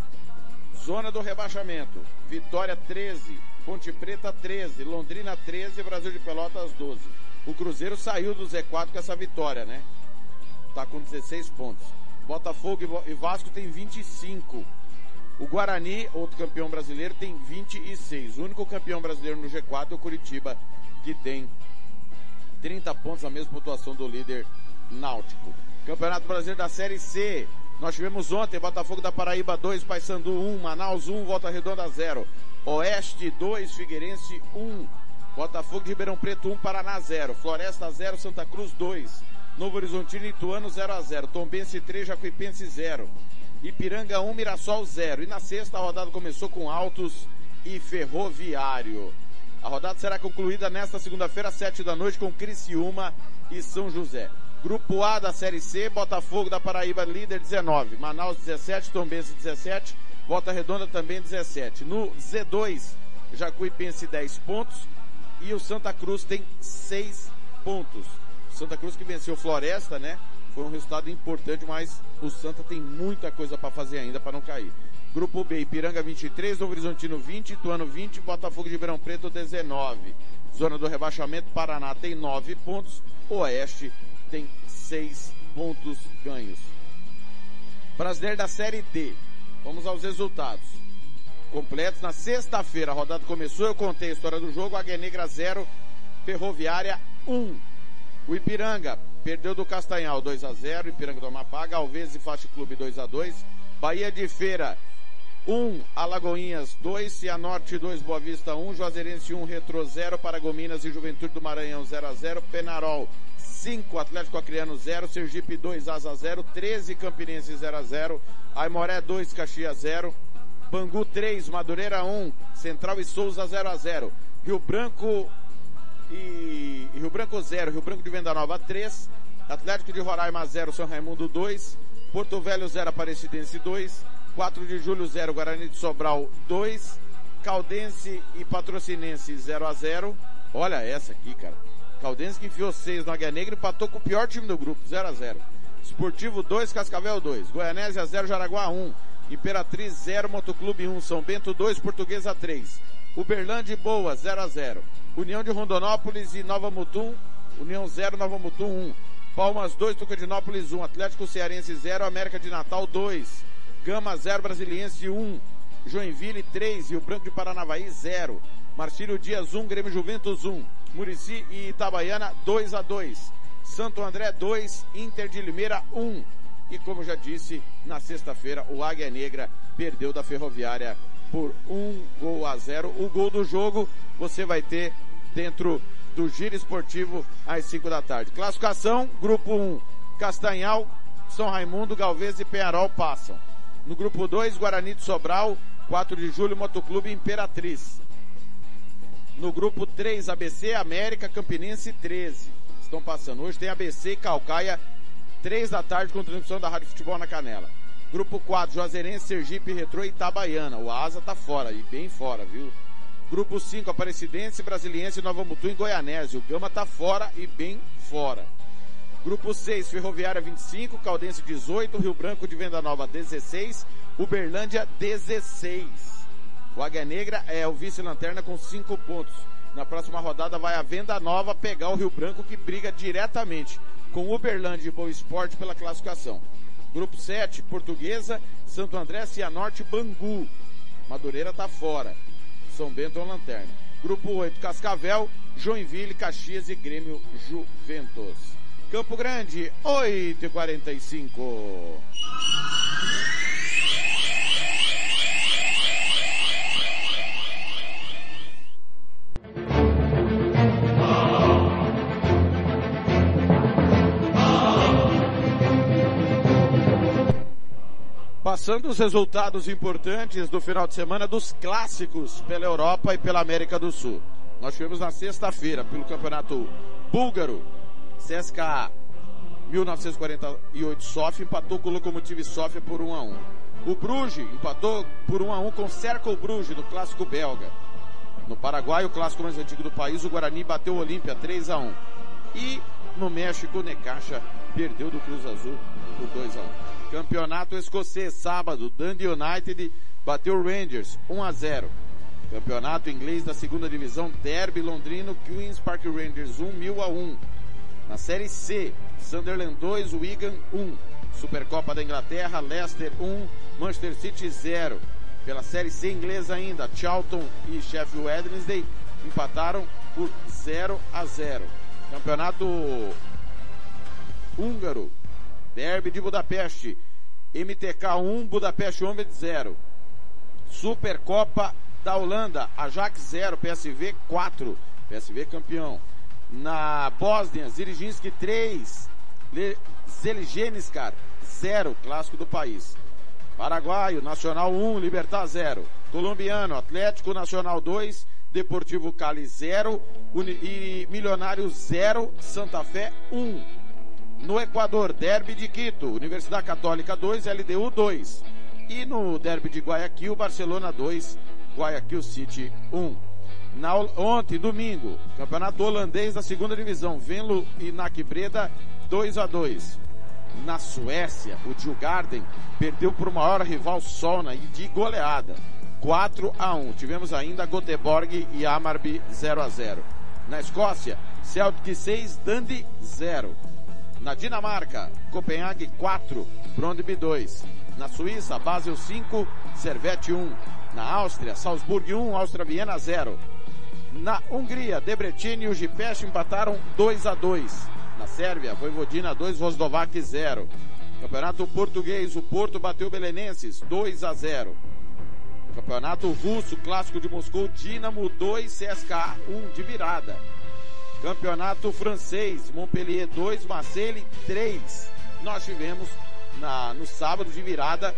Zona do rebaixamento, Vitória 13, Ponte Preta 13, Londrina 13, Brasil de Pelotas 12. O Cruzeiro saiu do Z4 com essa vitória, né? Tá com 16 pontos. Botafogo e Vasco tem 25. O Guarani, outro campeão brasileiro, tem 26. O único campeão brasileiro no G4 é o Curitiba, que tem 30 pontos, a mesma pontuação do líder Náutico. Campeonato Brasileiro da Série C. Nós tivemos ontem Botafogo da Paraíba 2, Paysandu 1, Manaus 1, Volta Redonda 0. Oeste 2, Figueirense 1. Botafogo de Ribeirão Preto 1, Paraná 0. Floresta 0, Santa Cruz 2. Novo Horizontino e Ituano 0 a 0. Tombense 3, Jacuipense 0. Ipiranga 1, Mirassol 0. E na sexta a rodada começou com Altos e Ferroviário. A rodada será concluída nesta segunda-feira, 7 da noite, com Criciúma e São José. Grupo A da Série C, Botafogo da Paraíba líder 19, Manaus 17, Tombense 17, Volta Redonda também 17. No Z2, Jacuipense 10 pontos e o Santa Cruz tem 6 pontos. Santa Cruz que venceu Floresta, né? Foi um resultado importante, mas o Santa tem muita coisa para fazer ainda para não cair. Grupo B, Ipiranga 23, Novo Horizontino 20, Ituano 20, Botafogo de Ribeirão Preto 19. Zona do rebaixamento, Paraná tem 9 pontos, Oeste tem seis pontos ganhos. Brasileiro da Série D. Vamos aos resultados. Completos. Na sexta-feira a rodada começou, eu contei a história do jogo. Águia Negra 0, Ferroviária 1. Um. O Ipiranga perdeu do Castanhal 2 a 0 Ipiranga do Amapá, Galvez e Fast Clube 2 a 2 Bahia de Feira 1, Alagoinhas 2, Cianorte 2, Boa Vista 1, Juazeirense 1, Retro 0, Paragominas e Juventude do Maranhão 0 a 0 Penarol 5, Atlético Acreano 0, Sergipe 2, Asa 0, 13, Campinense 0 a 0, Aimoré 2, Caxias 0, Bangu 3, Madureira 1, Central e Souza 0 a 0, Rio Branco e Rio Branco 0, Rio Branco de Venda Nova 3, Atlético de Roraima 0, São Raimundo 2, Porto Velho 0, Aparecidense 2, 4 de julho 0, Guarani de Sobral 2, Caldense e Patrocinense 0 a 0. Olha essa aqui, cara. Caldense que enfiou 6 no Águia Negra e empatou com o pior time do grupo, 0 a 0 Esportivo 2, Cascavel 2. Goianésia 0, Jaraguá 1. Imperatriz 0, Motoclube 1. São Bento 2, Portuguesa 3. Uberlândia Boa 0 a 0 União de Rondonópolis e Nova Mutum. União 0, Nova Mutum 1. Palmas 2, Tucadinópolis 1. Atlético Cearense 0, América de Natal 2. Gama 0, Brasiliense 1. Joinville 3, Rio Branco de Paranavaí 0. Marcílio Dias 1, Grêmio Juventus 1. Murici e Itabaiana 2 a 2. Santo André 2, Inter de Limeira 1. E como já disse, na sexta-feira o Águia Negra perdeu da Ferroviária por um gol a zero. O gol do jogo você vai ter dentro do Giro Esportivo às 5 da tarde. Classificação, grupo 1, Castanhal, São Raimundo, Galvez e Penharol passam. No grupo 2, Guarani de Sobral, 4 de julho, Motoclube Imperatriz. No grupo 3, ABC, América, Campinense 13. Estão passando. Hoje tem ABC e Calcaia, 3 da tarde, com transmissão da Rádio Futebol na Canela. Grupo 4, Juazeirense, Sergipe, Retrô e Itabaiana. O Asa tá fora, e bem fora, viu? Grupo 5, Aparecidense, Brasiliense, Nova Mutum e Goianese. O Gama tá fora e bem fora. Grupo 6, Ferroviária 25, Caldense 18, Rio Branco de Venda Nova 16, Uberlândia 16. O Águia Negra é o vice-lanterna com cinco pontos. Na próxima rodada vai a Venda Nova pegar o Rio Branco que briga diretamente com o Uberlândia e Boa Esporte pela classificação. Grupo 7, Portuguesa, Santo André, Cianorte, Bangu. Madureira tá fora. São Bento é lanterna. Grupo 8, Cascavel, Joinville, Caxias e Grêmio Juventus. Campo Grande, 8h45. Passando os resultados importantes do final de semana dos clássicos pela Europa e pela América do Sul. Nós tivemos na sexta-feira pelo Campeonato Búlgaro, CSKA 1948 Sofia empatou com o Lokomotiv Sofia por 1 a 1. O Bruges empatou por 1 a 1 com o Cercle Bruges no clássico belga. No Paraguai, o clássico mais antigo do país, o Guarani bateu o Olímpia 3 a 1. E no México, o Necaxa perdeu do Cruz Azul por 2 a 1. Campeonato escocês, sábado, Dundee United bateu Rangers 1 a 0. Campeonato inglês da segunda divisão, Derby londrino, Queens Park Rangers 1 mil a 1. Na Série C, Sunderland 2, Wigan 1. Supercopa da Inglaterra, Leicester 1, Manchester City 0. Pela Série C inglesa ainda, Charlton e Sheffield Wednesday empataram por 0 a 0. Campeonato húngaro, Derby de Budapeste, MTK 1, Budapeste Honved 0. Supercopa da Holanda, Ajax 0, PSV 4, PSV campeão. Na Bósnia, Ziriginski 3, Zeligenskar 0, clássico do país. Paraguaio, Nacional 1, Libertar 0. Colombiano, Atlético Nacional 2, Deportivo Cali 0 e Milionário 0, Santa Fé 1. No Equador, Derby de Quito, Universidade Católica 2, LDU 2. E no Derby de Guayaquil, Barcelona 2, Guayaquil City 1. Na, ontem, domingo, Campeonato Holandês da segunda divisão, Venlo e NAC Breda 2 a 2 Na Suécia, o Djurgården perdeu para o maior rival Solna e de goleada. 4 a 1. Tivemos ainda Göteborg e Amarby 0 a 0. Na Escócia, Celtic 6, Dundee 0. Na Dinamarca, Copenhague 4, Brondby 2. Na Suíça, Basel 5, Servette 1. Na Áustria, Salzburg 1, Áustria Viena 0. Na Hungria, Debrecen e o Gipest empataram 2 a 2. Na Sérvia, Voivodina 2, Vosdovac 0. Campeonato Português, o Porto bateu Belenenses 2 a 0. Campeonato Russo, Clássico de Moscou, Dinamo 2, CSKA 1 de virada. Campeonato Francês, Montpellier 2, Marseille 3. Nós tivemos na, no sábado de virada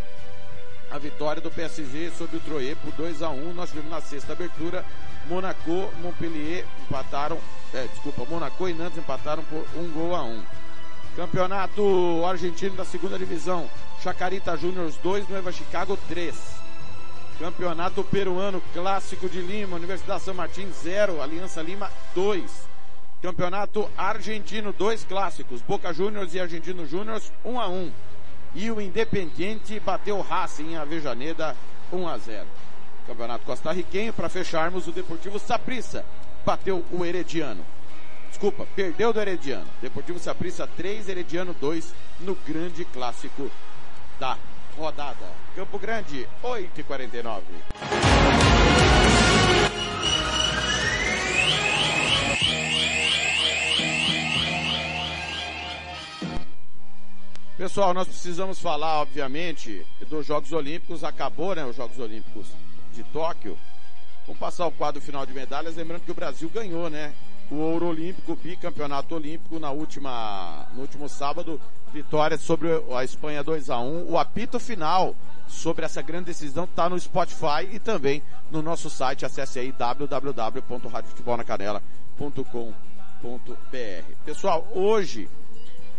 a vitória do PSG sobre o Troyes por 2 a 1 Nós tivemos na sexta abertura, Monaco, Montpellier empataram, é, desculpa, Monaco e Nantes empataram por um gol a um. Campeonato argentino da segunda divisão, Chacarita Juniors 2, Nueva Chicago 3. Campeonato Peruano Clássico de Lima, Universidade São Martin 0, Aliança Lima 2. Campeonato Argentino, dois clássicos, Boca Juniors e Argentino Juniors 1 a 1. E o Independiente bateu Racing em Avejaneda 1 a 0. Campeonato Costarriquenho, para fecharmos, o Deportivo Saprissa bateu o Herediano. Desculpa, perdeu do Herediano. Deportivo Saprissa 3, Herediano 2 no grande clássico da rodada. Campo Grande, 8h49. Pessoal, nós precisamos falar, obviamente, dos Jogos Olímpicos. Acabou, né, os Jogos Olímpicos de Tóquio. Vamos passar o quadro final de medalhas, lembrando que o Brasil ganhou, né? O ouro olímpico, o bicampeonato olímpico na última, no último sábado, vitória sobre a Espanha 2 a 1 O apito final sobre essa grande decisão está no Spotify e também no nosso site. Acesse aí www.radiofutebolnacanela.com.br. Pessoal, hoje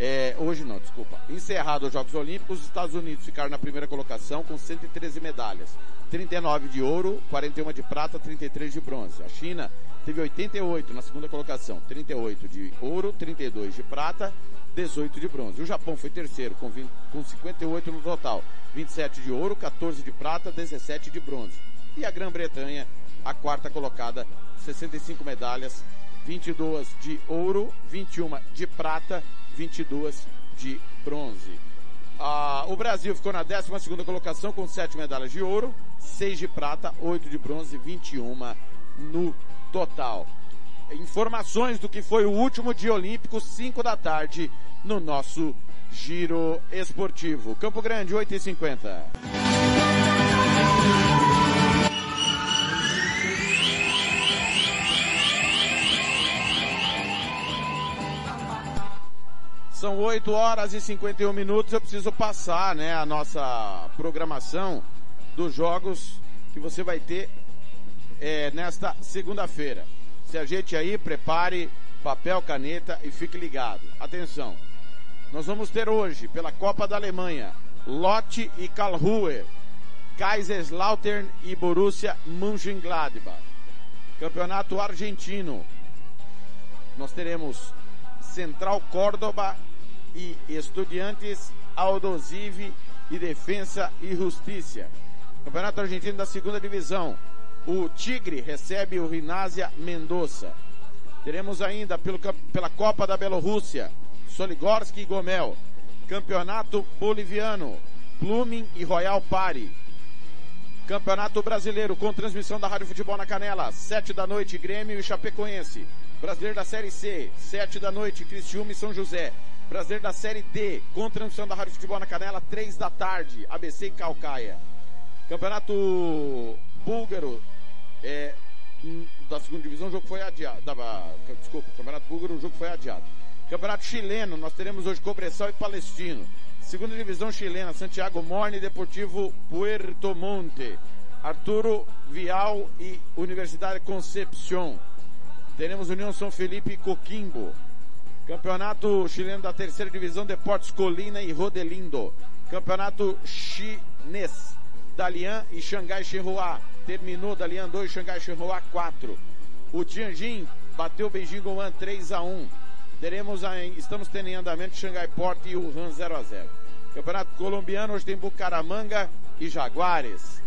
é, hoje não, desculpa. Encerrado os Jogos Olímpicos, os Estados Unidos ficaram na primeira colocação com 113 medalhas. 39 de ouro, 41 de prata, 33 de bronze. A China teve 88 na segunda colocação, 38 de ouro, 32 de prata, 18 de bronze. O Japão foi terceiro com, 20, com 58 no total, 27 de ouro, 14 de prata, 17 de bronze. E a Grã-Bretanha, a quarta colocada, 65 medalhas, 22 de ouro, 21 de prata, 22 de bronze. Ah, o Brasil ficou na 12 colocação com 7 medalhas de ouro, 6 de prata, 8 de bronze, 21 no total. Informações do que foi o último dia olímpico, 5 da tarde, no nosso Giro Esportivo. Campo Grande, 8h50. São 8 horas e 51 minutos. Eu preciso passar, né, a nossa programação dos jogos que você vai ter é, nesta segunda-feira. Se ajeite aí, prepare papel, caneta e fique ligado. Atenção. Nós vamos ter hoje, pela Copa da Alemanha, Lotte e Karlsruhe, Kaiserslautern e Borussia Mönchengladbach. Campeonato Argentino. Nós teremos Central Córdoba e Estudiantes, Aldosive e Defensa e Justiça. Campeonato Argentino da segunda divisão. o Tigre recebe o Rinásia Mendoza. Teremos ainda pelo, pela Copa da Bielorrússia, Soligorsk e Gomel. Campeonato Boliviano, Plumin e Royal Pari. Campeonato Brasileiro com transmissão da Rádio Futebol na Canela, sete da noite, Grêmio e Chapecoense. Brasileiro da Série C, sete da noite, Criciúma e São José. Brasileiro da Série D, com transmissão da Rádio Futebol na Canela, três da tarde, ABC e Calcaia. Campeonato Búlgaro, é, hum, da segunda divisão, o jogo foi adiado. Da, desculpa, Campeonato Búlgaro, o jogo foi adiado. Campeonato Chileno, nós teremos hoje Cobressal e Palestino. Segunda divisão chilena, Santiago Morne, Deportivo Puerto Monte. Arturo Vial e Universidade Concepción. Teremos União São Felipe e Coquimbo. Campeonato chileno da terceira divisão, Deportes Colina e Rodelindo. Campeonato chinês, Dalian e Xangai Shenhua. Terminou Dalian 2, Xangai Shenhua 4. O Tianjin bateu o Beijing Goan 3 a 1. Teremos aí, estamos tendo em andamento Xangai Port e Wuhan 0 a 0. Campeonato colombiano, hoje tem Bucaramanga e Jaguares.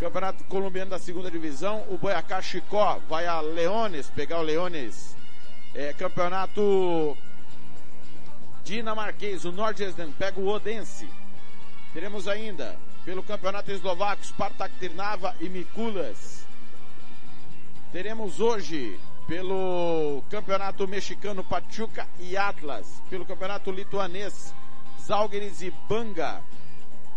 Campeonato colombiano da segunda divisão, o Boyacá Chicó vai a Leones, pegar o Leones. É, campeonato dinamarquês, o Nordjylland pega o Odense. Teremos ainda, pelo campeonato eslovaco, Spartak Trnava e Mikulas. Teremos hoje, pelo campeonato mexicano, Pachuca e Atlas. Pelo campeonato lituanês, Zalgiris e Banga.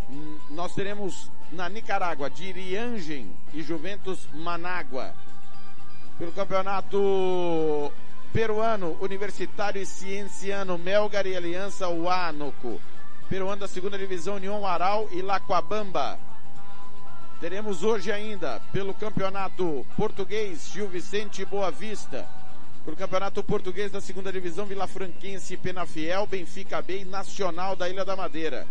Hum, Nós teremos na Nicarágua, Diriangen e Juventus Manágua. Pelo campeonato peruano, Universitário e Cienciano, Melgar e Aliança Huánuco. Peruano da segunda divisão, União Aral e Lacoabamba. Teremos hoje ainda, pelo campeonato português, Gil Vicente e Boa Vista. Pelo campeonato português da segunda divisão, Vila Franquense e Penafiel, Benfica B e Nacional da Ilha da Madeira.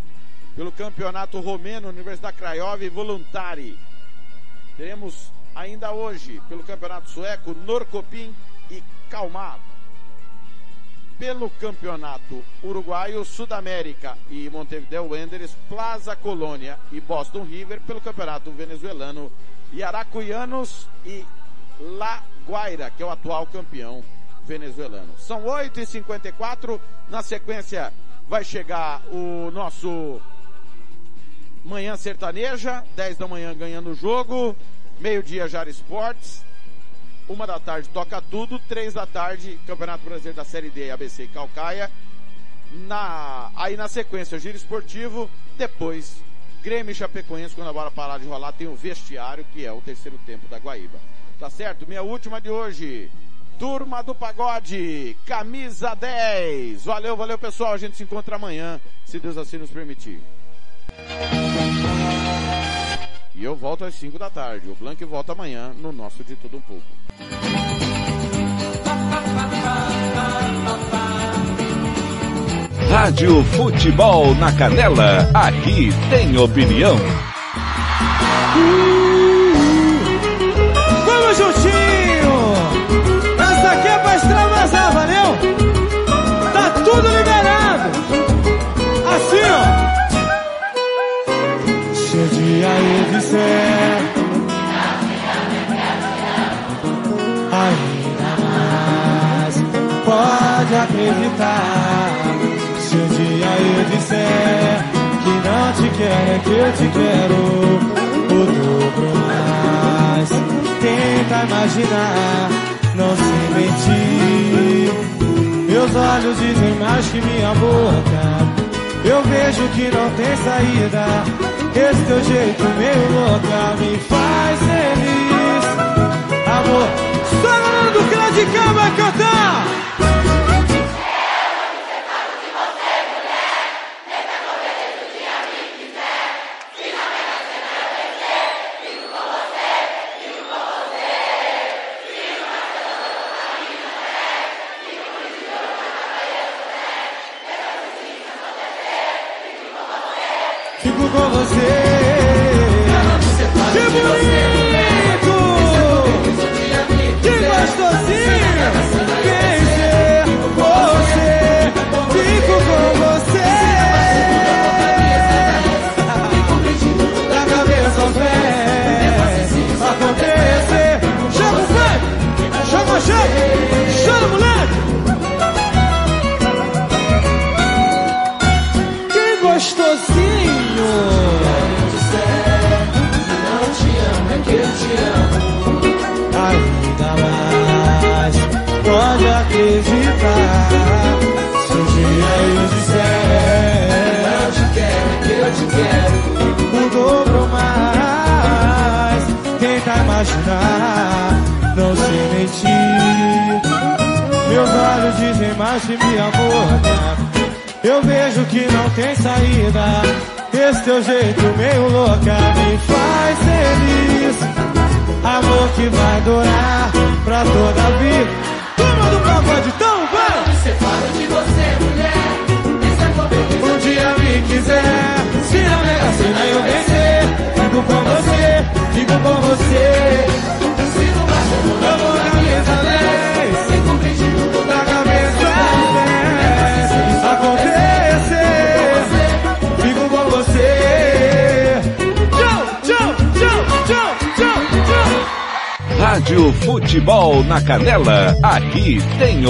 Pelo campeonato romeno, Universidade Craiova e Voluntari. Teremos ainda hoje, pelo campeonato sueco, Norcopim e Calmar. Pelo campeonato uruguaio, Sudamérica e Montevideo Wanderers, Plaza Colônia e Boston River. Pelo campeonato venezuelano, Yaracuyanos e La Guaira, que é o atual campeão venezuelano. São 8h54. Na sequência, vai chegar o nosso Manhã Sertaneja, 10 da manhã ganhando o jogo, meio-dia Jara Esportes, uma da tarde toca tudo, três da tarde Campeonato Brasileiro da Série D, ABC e Calcaia. Na, aí na sequência Giro Esportivo, depois Grêmio e Chapecoense, quando a bola parar de rolar, tem o vestiário, que é o terceiro tempo da Guaíba. Tá certo? Minha última de hoje. Turma do Pagode, camisa 10. Valeu, valeu pessoal. A gente se encontra amanhã, se Deus assim nos permitir. E eu volto às 5 da tarde. O Blank volta amanhã no nosso De Tudo Um Pouco. Rádio Futebol na Canela, aqui tem opinião. Vamos disser Ainda mais Pode acreditar Se um dia eu disser Que não te quero é que eu te quero O dobro mais. Tenta imaginar Não se mentir. Meus olhos dizem mais que minha boca eu vejo que não tem saída. Esse teu jeito meio louca me faz feliz. Amor, só do Claudicão vai cantar. Imaginar, não sei mentir. Meus olhos dizem mais que me amor. Eu vejo que não tem saída. Esse teu jeito meio louca me faz feliz. Amor que vai durar pra toda a vida. Turma do pagode, então vai! Me separo de você, mulher. Esse amor bem Um dia me quiser, se na mega sena eu vencer, fico com você, fico com você. Se no baixo eu vou Eu vou na mesa 10, Se cumprir de tudo da cabeça. Isso acontecer, fico com você. Tchau, tchau, tchau, tchau, tchau, tchau. Rádio Futebol na Canela. Aqui tem